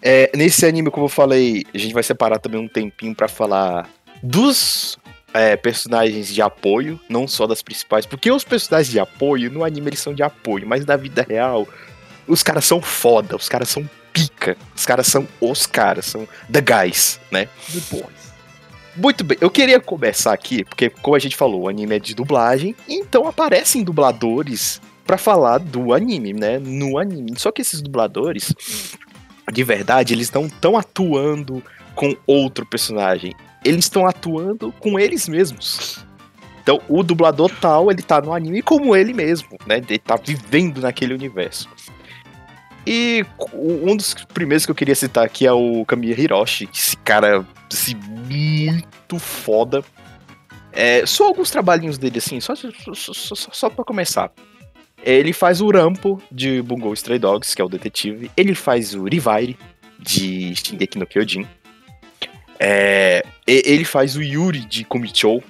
É, nesse anime, como eu falei, a gente vai separar também um tempinho pra falar dos é, personagens de apoio, não só das principais, porque os personagens de apoio, no anime eles são de apoio, mas na vida real, os caras são foda, os caras são pica, os caras são os caras, são the guys, né? Depois. Muito bem, eu queria começar aqui, porque como a gente falou, o anime é de dublagem, então aparecem dubladores pra falar do anime, né? No anime. Só que esses dubladores, de verdade, eles não estão atuando com outro personagem. Eles estão atuando com eles mesmos. Então, o dublador tal, ele tá no anime como ele mesmo, né? Ele tá vivendo naquele universo. E um dos primeiros que eu queria citar aqui é o Kamiya Hiroshi. Esse cara, assim, muito foda. É, só alguns trabalhinhos dele, assim, só, só, só, só, pra começar. Ele faz o Rampo de Bungo Stray Dogs, que é o detetive. Ele faz o Rivaire de Shingeki no Kyojin. É, ele faz o Yuri de Kumichou.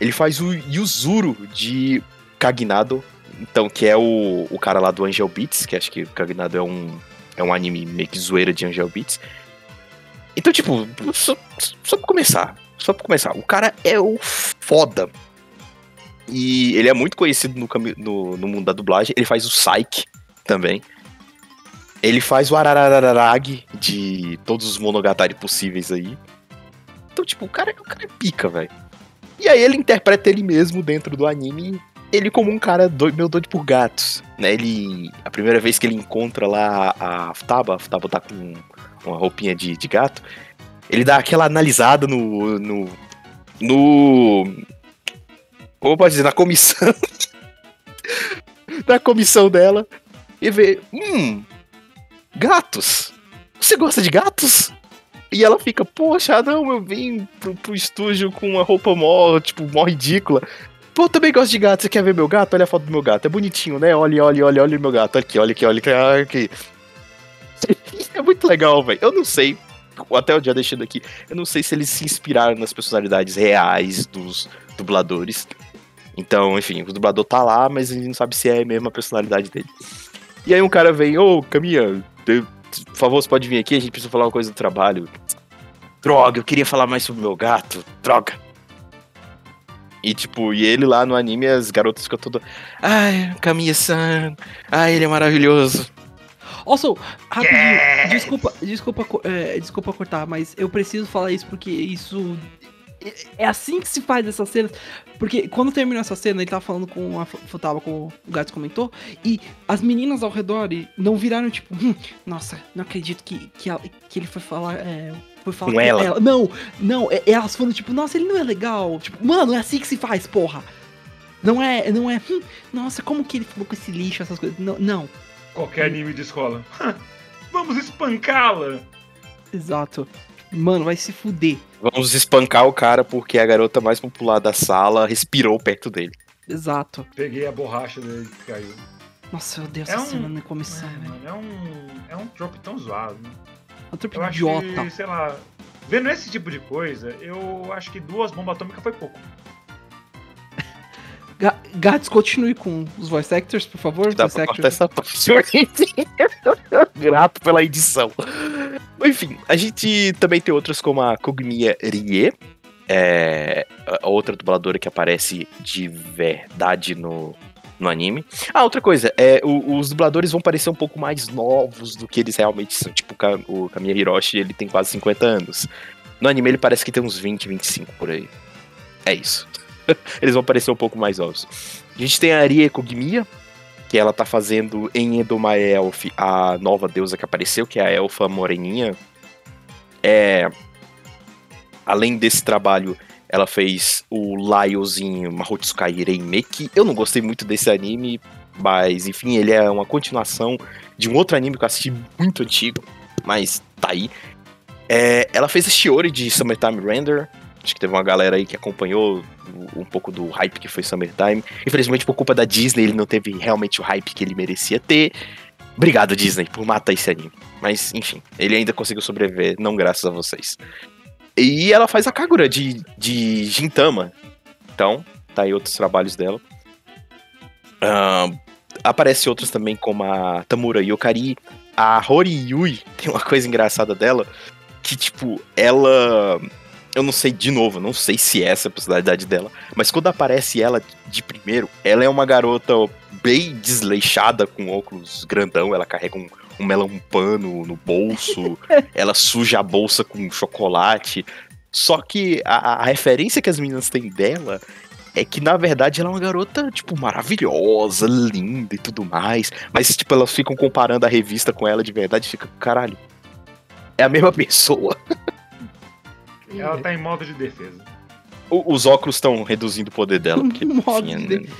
Ele faz o Yuzuru de Kaginado. Então, que é o, o cara lá do Angel Beats, que acho que o Kaginado é um, é um anime meio que zoeira de Angel Beats. Então, tipo, só, só pra começar. Só pra começar. O cara é o foda. E ele é muito conhecido no, no, no mundo da dublagem. Ele faz o Psyche também. Ele faz o Ararararag de todos os Monogatari possíveis aí. Então, tipo, o cara, o cara é pica, velho. E aí ele interpreta ele mesmo dentro do anime. Ele como um cara doido, meio doido por gatos, né? Ele... A primeira vez que ele encontra lá a Futaba, a Futaba tá com uma roupinha de, de gato. Ele dá aquela analisada no... no... no como pode dizer, na comissão. na comissão dela. E vê, hum, gatos. Você gosta de gatos? E ela fica, poxa, não, eu vim pro, pro estúdio com uma roupa mó, tipo, mó ridícula. Pô, também gosto de gato. Você quer ver meu gato? Olha a foto do meu gato. É bonitinho, né? Olha, olha, olha, olha o meu gato. Aqui, olha aqui, olha aqui. Olha aqui. É muito legal, velho. Eu não sei, até o dia deixando aqui, eu não sei se eles se inspiraram nas personalidades reais dos dubladores. Então, enfim, o dublador tá lá, mas a gente não sabe se é mesmo a personalidade dele. E aí um cara vem, ô, Caminha, por favor, você pode vir aqui, a gente precisa falar uma coisa do trabalho. Droga, eu queria falar mais sobre o meu gato. Droga. E tipo, e ele lá no anime, as garotas ficam todas. Ai, Caminha-san. Ai, ele é maravilhoso. Also, rapidinho, Yes! desculpa, desculpa, é, desculpa cortar, mas eu preciso falar isso porque isso. é- É assim que se faz essas cenas. Porque quando terminou essa cena, ele tava falando com a Fu- Futaba, como o Gato comentou, e as meninas ao redor não viraram tipo, "Hum, nossa, não acredito que, que, ela- que ele foi falar. É, foi falar Com ela. Não, não, é- elas foram tipo, nossa, ele não é legal. Tipo, mano, é assim que se faz, porra. Não é, não é, "Hum, nossa, como que ele falou com esse lixo, essas coisas. Não, não. Qualquer anime de escola. Vamos espancá-la! Exato. Mano, vai se fuder. Vamos espancar o cara porque a garota mais popular da sala respirou perto dele. Exato. Peguei a borracha dele que caiu. Nossa, eu odeio É essa um- cena na comissão, É, velho. mano, é um, é um trope tão zoado. né? É um trope Eu acho idiota. que, sei lá, vendo esse tipo de coisa, eu acho que duas bombas atômicas foi pouco. Ga- Gats, continue com os voice actors, por favor. Dá voice pra cortar essa parte. Grato pela edição. Enfim, a gente também tem outras como a Kogmiya Rie, é, a outra dubladora que aparece de verdade no, no anime. Ah, outra coisa, é, o- os dubladores vão parecer um pouco mais novos do que eles realmente são. Tipo, o Ka- o Kamiya Hiroshi, ele tem quase 50 anos. No anime ele parece que tem uns 20, 25 por aí. É isso. eles vão parecer um pouco mais novos. A gente tem a Arie Kogmiya, que ela tá fazendo em Edoma Elf a nova deusa que apareceu, que é a elfa moreninha. É... Além desse trabalho, ela fez o em Mahotsukai Reimeki. Eu não gostei muito desse anime, mas enfim, ele é uma continuação de um outro anime que eu assisti muito antigo, mas tá aí. É, ela fez a Shiori de Summertime Render. Acho que teve uma galera aí que acompanhou um pouco do hype que foi Summertime. Infelizmente, por culpa da Disney, ele não teve realmente o hype que ele merecia ter. Obrigado, Disney, por matar esse anime. Mas, enfim, ele ainda conseguiu sobreviver, não graças a vocês. E ela faz a Kagura de, de Gintama. Então, tá aí outros trabalhos dela. Uh, aparece outros também, como a Tamura Yokari. A Hori Yui tem uma coisa engraçada dela, que, tipo, ela eu não sei, de novo, não sei se é essa a personalidade dela, mas quando aparece ela de primeiro, ela é uma garota bem desleixada, com óculos grandão, ela carrega um, um melão pano no bolso, ela suja a bolsa com chocolate. Só que a, a referência que as meninas têm dela é que na verdade ela é uma garota, tipo, maravilhosa, linda e tudo mais. Mas, tipo, elas ficam comparando a revista com ela de verdade e fica, caralho. É a mesma pessoa. Ela tá em modo de defesa. O, os óculos estão reduzindo o poder dela. Porque, modo, enfim, de...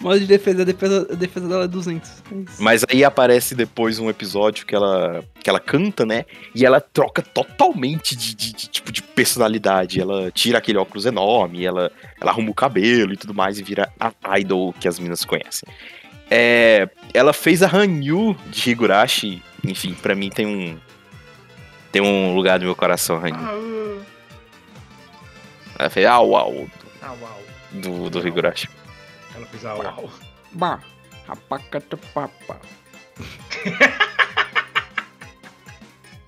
modo de defesa, a defesa, a defesa dela é 200. É Mas aí aparece depois um episódio que ela, que ela canta, né? E ela troca totalmente de, de, de tipo de personalidade. Ela tira aquele óculos enorme, ela, ela arruma o cabelo e tudo mais e vira a idol que as meninas conhecem. É, ela fez a Hanyu de Higurashi. Enfim, para mim tem um, tem um lugar no meu coração, Rainha. Ah, uh. Ela fez au au. Au au. Do, do Higurashi. Ela fez au au. Bah, rapacatapapa.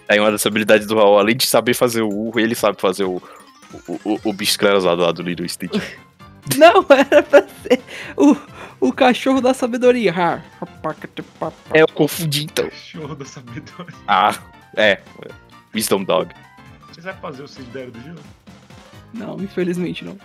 Aí uma das habilidades do Raul, além de saber fazer o urro, ele sabe fazer o, o, o, o bicho esclerosado lá do Little Stitch. Não, era pra ser o, o cachorro da sabedoria. É, eu confundi então. Cachorro da sabedoria. Ah, é. Wisdom Dog. Você vai fazer o Cidério do Gelo? Não, infelizmente não.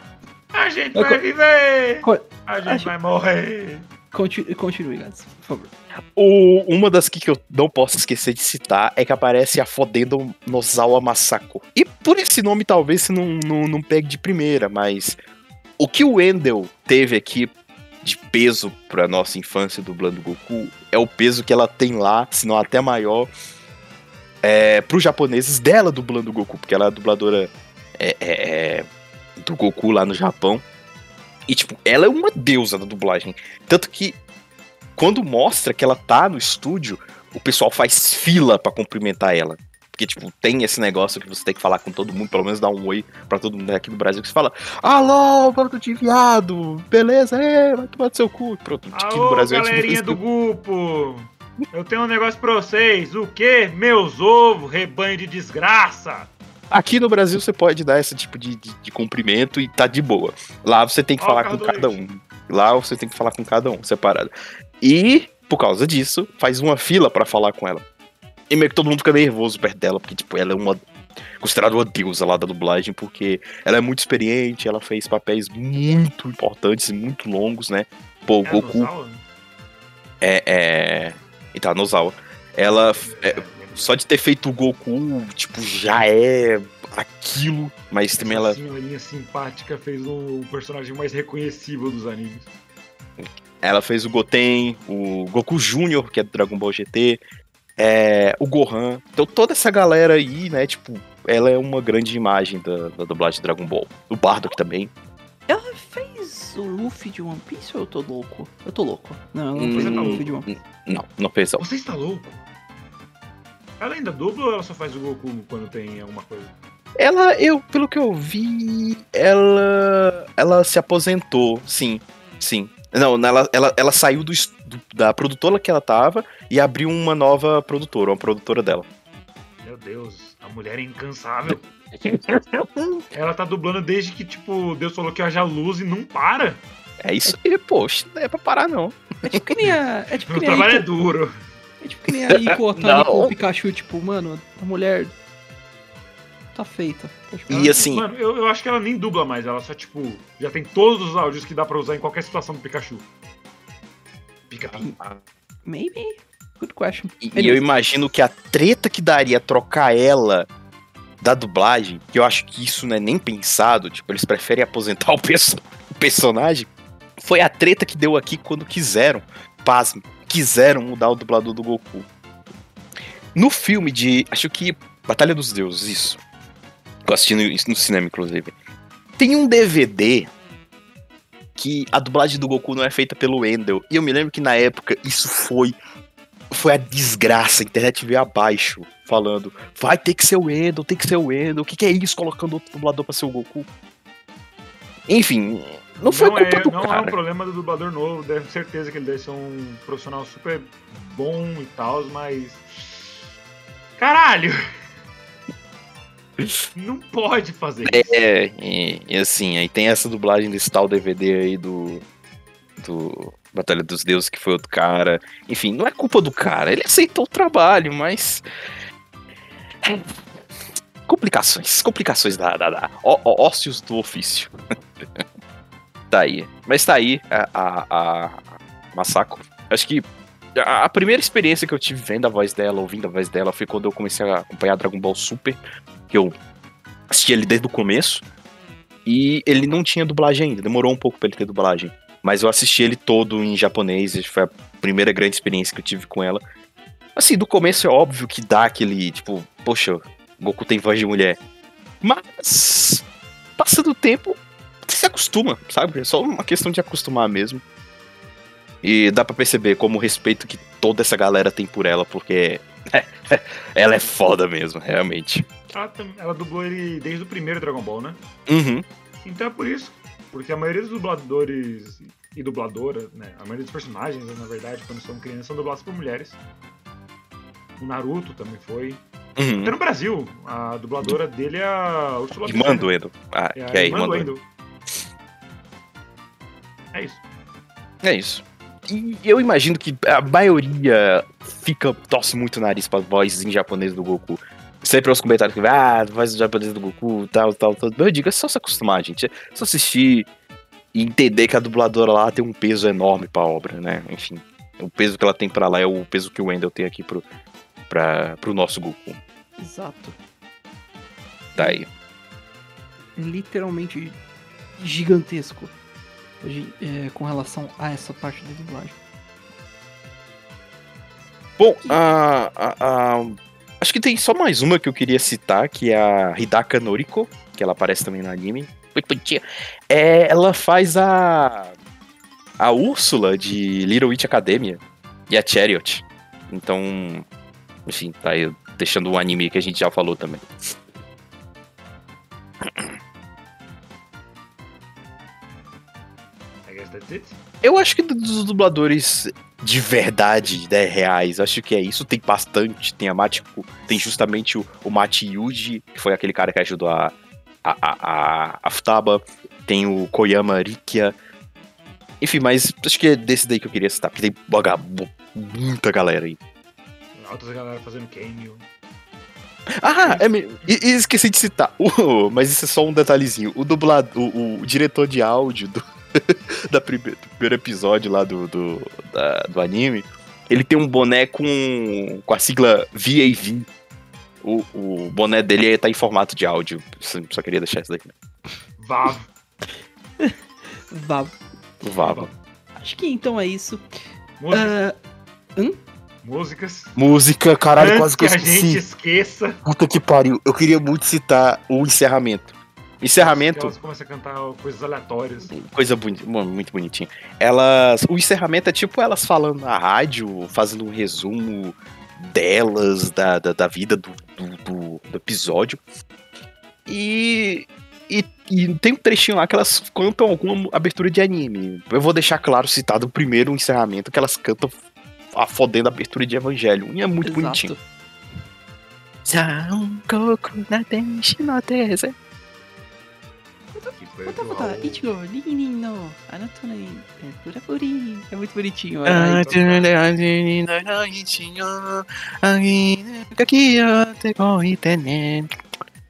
A gente eu vai co viver! Co a gente vai morrer! Continue, continue, Gats, por favor. O, uma das que eu não posso esquecer de citar é que aparece a Fodendo Nozawa Masako. E por esse nome talvez você não, não, não pegue de primeira, mas o que o Endel teve aqui de peso pra nossa infância dublando Goku é o peso que ela tem lá, se não até maior, é, pros japoneses dela dublando o Goku, porque ela é a dubladora é, é, é, do Goku lá no Japão. E, tipo, ela é uma deusa da dublagem. Tanto que, quando mostra que ela tá no estúdio, o pessoal faz fila para cumprimentar ela. Porque, tipo, tem esse negócio que você tem que falar com todo mundo, pelo menos dar um oi pra todo mundo aqui do Brasil, que você fala, alô, bando de viado, beleza, é, vai tomar do seu cu. Pronto, aqui no Brasil galerinha do grupo! Eu tenho um negócio pra vocês. O quê? Meus ovos, rebanho de desgraça. Aqui no Brasil você pode dar esse tipo de, de, de cumprimento e tá de boa. Lá você tem que Ó, falar com cada um. Lá você tem que falar com cada um, separado. E, por causa disso, faz uma fila para falar com ela. E meio que todo mundo fica nervoso perto dela, porque, tipo, ela é uma. considerada uma deusa lá da dublagem, porque ela é muito experiente, ela fez papéis muito importantes e muito longos, né? Pô, o é Goku. É, é. E tá, Nozawa. Ela. É, só de ter feito o Goku, tipo, já é aquilo, mas Essa também ela. senhorinha simpática fez o personagem mais reconhecível dos animes. Ela fez o Goten, o Goku Jr., que é do Dragon Ball GT, é, o Gohan. Então toda essa galera aí, né, tipo, ela é uma grande imagem da, da dublagem de Dragon Ball. O Bardock também. Ela fez o Luffy de One Piece ou eu tô louco? Eu tô louco. Não, ela não fez hum, o Luffy de One Piece. Não, não fez não. Você está louco? Ela ainda dubla ou ela só faz o Goku quando tem alguma coisa? Ela, eu, pelo que eu vi, ela. Ela se aposentou, sim. Sim. Não, ela, ela, ela saiu do, do, da produtora que ela tava e abriu uma nova produtora, uma produtora dela. Meu Deus, a mulher é incansável. ela tá dublando desde que, tipo, Deus falou que haja luz e não para. É isso aí, poxa, não é pra parar, não. É tipo que nem a. É tipo Meu trabalho é duro. É tipo que nem a Ico Otani com o Pikachu, tipo, mano, a mulher tá feita. E assim. Mano, eu, eu acho que ela nem dubla mais, ela só, tipo, já tem todos os áudios que dá pra usar em qualquer situação do Pikachu. Pica Maybe. Good question. E, e eu imagino que a treta que daria trocar ela da dublagem, que eu acho que isso não é nem pensado, tipo, eles preferem aposentar o, perso o personagem, foi a treta que deu aqui quando quiseram, pasme, quiseram mudar o dublador do Goku. No filme de. Acho que. Batalha dos Deuses, isso. Tô assistindo isso no cinema, inclusive. Tem um DVD que a dublagem do Goku não é feita pelo Endel. E eu me lembro que na época isso foi. Foi a desgraça. A internet veio abaixo falando: vai ter que ser o Endel, tem que ser o Endel. O que, que é isso colocando outro dublador pra ser o Goku? Enfim, não foi não culpa é, do Não é um cara. problema do dublador novo, deve certeza que ele deve ser um profissional super bom e tal, mas. Caralho! Não pode fazer isso. É, e, e assim, aí tem essa dublagem desse tal DVD aí do. Do Batalha dos Deuses, que foi outro cara. Enfim, não é culpa do cara, ele aceitou o trabalho, mas. Complicações, complicações da, da, da ó- ó- ócios do ofício. tá aí. Mas tá aí a, a, a Masako. Acho que a, a primeira experiência que eu tive vendo a voz dela, ouvindo a voz dela, foi quando eu comecei a acompanhar Dragon Ball Super, que eu assisti ele desde o começo. E ele não tinha dublagem ainda, demorou um pouco pra ele ter dublagem. Mas eu assisti ele todo em japonês, foi a primeira grande experiência que eu tive com ela. Assim, do começo é óbvio que dá aquele, tipo, poxa, Goku tem voz de mulher. Mas, passando o tempo, você se acostuma, sabe? É só uma questão de acostumar mesmo. E dá pra perceber como o respeito que toda essa galera tem por ela, porque ela é foda mesmo, realmente. Ela, ela dublou ele desde o primeiro Dragon Ball, né? Uhum. Então é por isso. Porque a maioria dos dubladores e dubladoras, né? A maioria dos personagens, na verdade, quando são crianças, são dublados por mulheres. O Naruto também foi. Uhum. Até no Brasil, a dubladora dele é a Ursula Irmã do? Endo. Ah, É que a é irmã irmã do do Endo. É isso. É isso. E eu imagino que a maioria fica, torce muito o nariz pra voz em japonês do Goku. Sempre os comentários que ah, voz em japonês do Goku, tal, tal, tal. Eu digo, é só se acostumar, gente. É só assistir e entender que a dubladora lá tem um peso enorme pra obra, né? Enfim, o peso que ela tem pra lá é o peso que o Wendell tem aqui pro, pra, pro nosso Goku. Exato. Tá aí. Literalmente gigantesco. É, com relação a essa parte da dublagem. Bom, a, a- a- acho que tem só mais uma que eu queria citar, que é a Hidaka Noriko, que ela aparece também no anime. É, ela faz a a Úrsula de Little Witch Academia e a Chariot. Então, enfim, tá aí deixando um anime que a gente já falou também. Eu acho que dos dubladores de verdade, né, reais, acho que é isso. Tem bastante. Tem a Matico, tem justamente o, o Mati Yuji, que foi aquele cara que ajudou a, a, a, a, a Futaba. Tem o Koyama Rikia. Enfim, mas acho que é desse daí que eu queria citar, porque tem baga- muita galera aí. Altas galera fazendo cameo. Ah, é me... e, e esqueci de citar. O- mas isso é só um detalhezinho. O dublador, o, o diretor de áudio do, da prime- do primeiro episódio lá do, do, da- do anime, ele tem um boné com, com a sigla VAV. O, o boné dele tá em formato de áudio. Só, queria deixar isso daqui. Vav. Vá. O Vava. Acho que então é isso. Músicas. Ah, músicas. Música, caralho, Antes quase que que eu a gente esqueci. esqueça. Puta que pariu. Eu queria muito citar o encerramento. Encerramento. Elas começam a cantar coisas aleatórias. Coisa boni- muito bonitinha. Elas. O encerramento é tipo elas falando na rádio, fazendo um resumo delas, da, da, da vida do, do, do- do episódio. E, e. e tem um trechinho lá que elas cantam alguma abertura de anime. Eu vou deixar claro citado o primeiro encerramento que elas cantam a fodendo a abertura de Evangelho. E é muito exato. bonitinho. Anatona é. É muito bonitinho.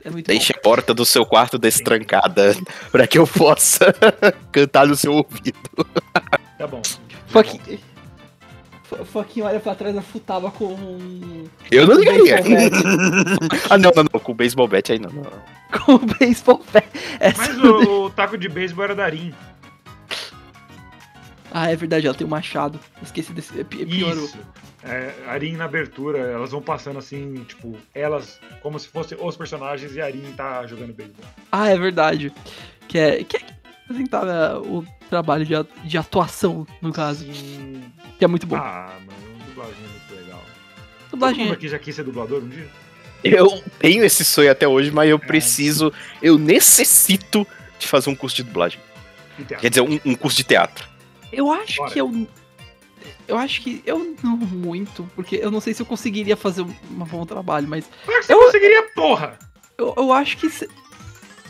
É muito Deixe a porta do seu quarto destrancada para que eu possa cantar no seu ouvido. Tá bom. bom. Fucking. Fu- Fucking olha pra trás da Futaba com um. Eu não ligaria. Ah, não, não, não. Com o baseball bat aí não, não. Com o baseball bat. Essa Mas tem- o, o taco de beisebol era da Rin. Ah, é verdade, ela tem um machado. Esqueci desse. É é pior. Isso. É, Arin na abertura, elas vão passando assim, tipo, elas como se fossem os personagens e a Arin tá jogando beisebol. Ah, é verdade. Que é, que é apresentar né, o trabalho de, de atuação, no caso. Sim. Que é muito bom. Ah, mano, dublagem é muito legal. Todo Dublagem mundo é- aqui já quis ser dublador um dia? Eu tenho esse sonho até hoje, mas eu preciso, eu necessito de fazer um curso de dublagem. Teatro. Quer dizer, um, um curso de teatro. Eu acho Bora. que eu. Eu acho que eu não muito, porque eu não sei se eu conseguiria fazer um um bom trabalho, mas Claro que você Eu- conseguiria, porra! eu, eu acho que.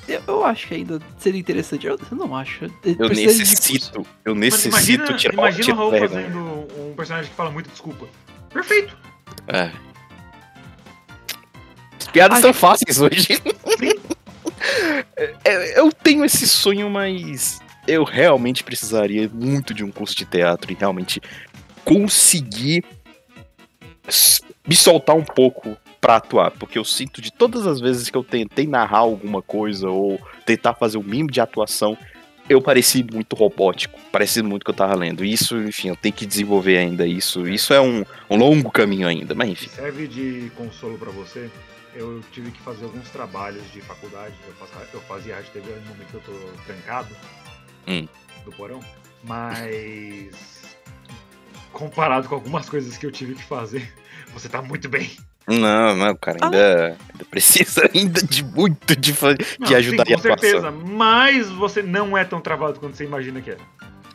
Eu, eu acho que ainda seria interessante. Eu, eu não acho. Eu de curso. necessito, eu Mas necessito imagina, tirar, imagina o Raul fazendo um personagem que fala muito desculpa. Perfeito! É. As piadas Acho- são fáceis hoje. É, eu tenho esse sonho, mas eu realmente precisaria muito de um curso de teatro e realmente conseguir me soltar um pouco pra atuar, porque eu sinto de todas as vezes que eu tentei narrar alguma coisa ou tentar fazer o mínimo de atuação, eu pareci muito robótico, pareci muito que eu tava lendo. Isso, enfim, eu tenho que desenvolver ainda isso. Isso é um, um longo caminho ainda, mas enfim. Serve de consolo pra você. Eu tive que fazer alguns trabalhos de faculdade. Eu, faço, eu fazia rádio TV no momento que eu tô trancado Hum. do porão. Mas comparado com algumas coisas que eu tive que fazer, você tá muito bem. Não, não, cara, ainda, ainda precisa ainda de muito de, Não, de ajudar sim, a com atuação. certeza. Mas você não é tão travado quanto você imagina que é.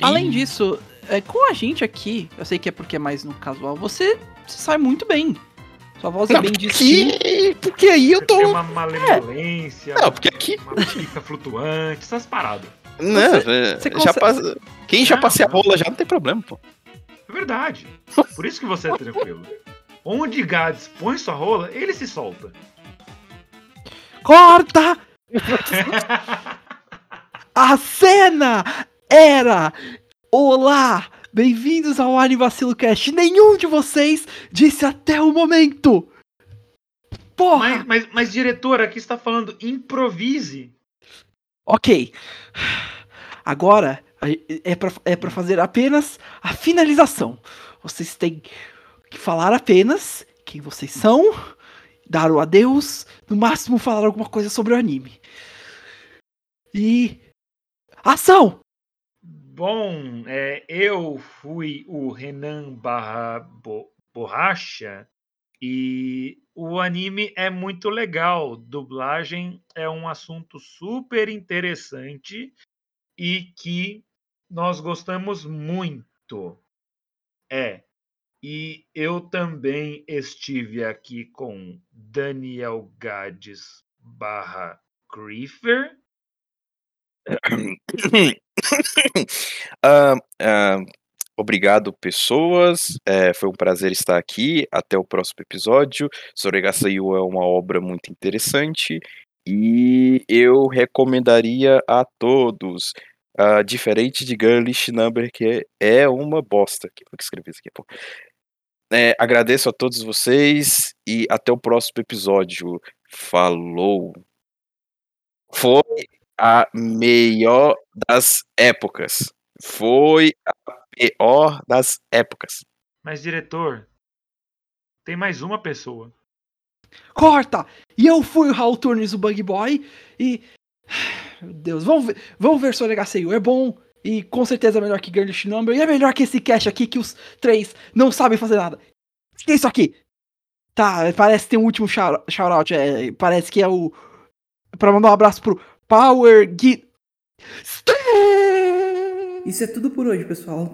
Além Ih, disso, é, com a gente aqui, eu sei que é porque é mais no casual, você sai muito bem. Sua voz é Não, bem porque, distinta. porque aí eu Você tô. tem uma malemolência, Não, porque aqui. uma pica flutuante, essas paradas. Não, é, você já consegue- passa- Quem já Não, passei a não. rola já não tem problema, pô. É verdade. Por isso que você é tranquilo. Onde Gads põe sua rola, ele se solta. Corta! A cena era. Olá! Bem-vindos ao Anivacilo Cast. Nenhum de vocês disse até o momento! Porra! Mas, mas, mas, diretor, aqui está falando improvise. Ok. Agora é pra, é pra fazer apenas a finalização. Vocês têm falar apenas quem vocês são, dar o adeus, no máximo falar alguma coisa sobre o anime. E. Ação! Bom, é, eu fui o Renan barra Bo- Borracha e o anime é muito legal. Dublagem é um assunto super interessante e que nós gostamos muito. É. E eu também estive aqui com Daniel Gades barra Griefer. Ah, ah, obrigado, pessoas. É, foi um prazer estar aqui. Até o próximo episódio. Soregaçaiu é uma obra muito interessante. E eu recomendaria a todos. ah, diferente de Girlish Number, que é uma bosta. Vou escrever isso aqui, pô. É, agradeço a todos vocês e até o próximo episódio. Falou! Foi a melhor das épocas. Foi a pior das épocas. Mas, diretor, tem mais uma pessoa. Corta! E eu fui o Raul Turnes, o Bug Boy, e. Meu Deus, vamos ver, vamos ver Soregaceio. É bom e com certeza é melhor que Girlish Number, e é melhor que esse cast aqui que os três não sabem fazer nada. É isso aqui? Tá, parece que tem um último shout- shout-out. É, parece que é o. Pra mandar um abraço pro Power Gui. Isso é tudo por hoje, pessoal.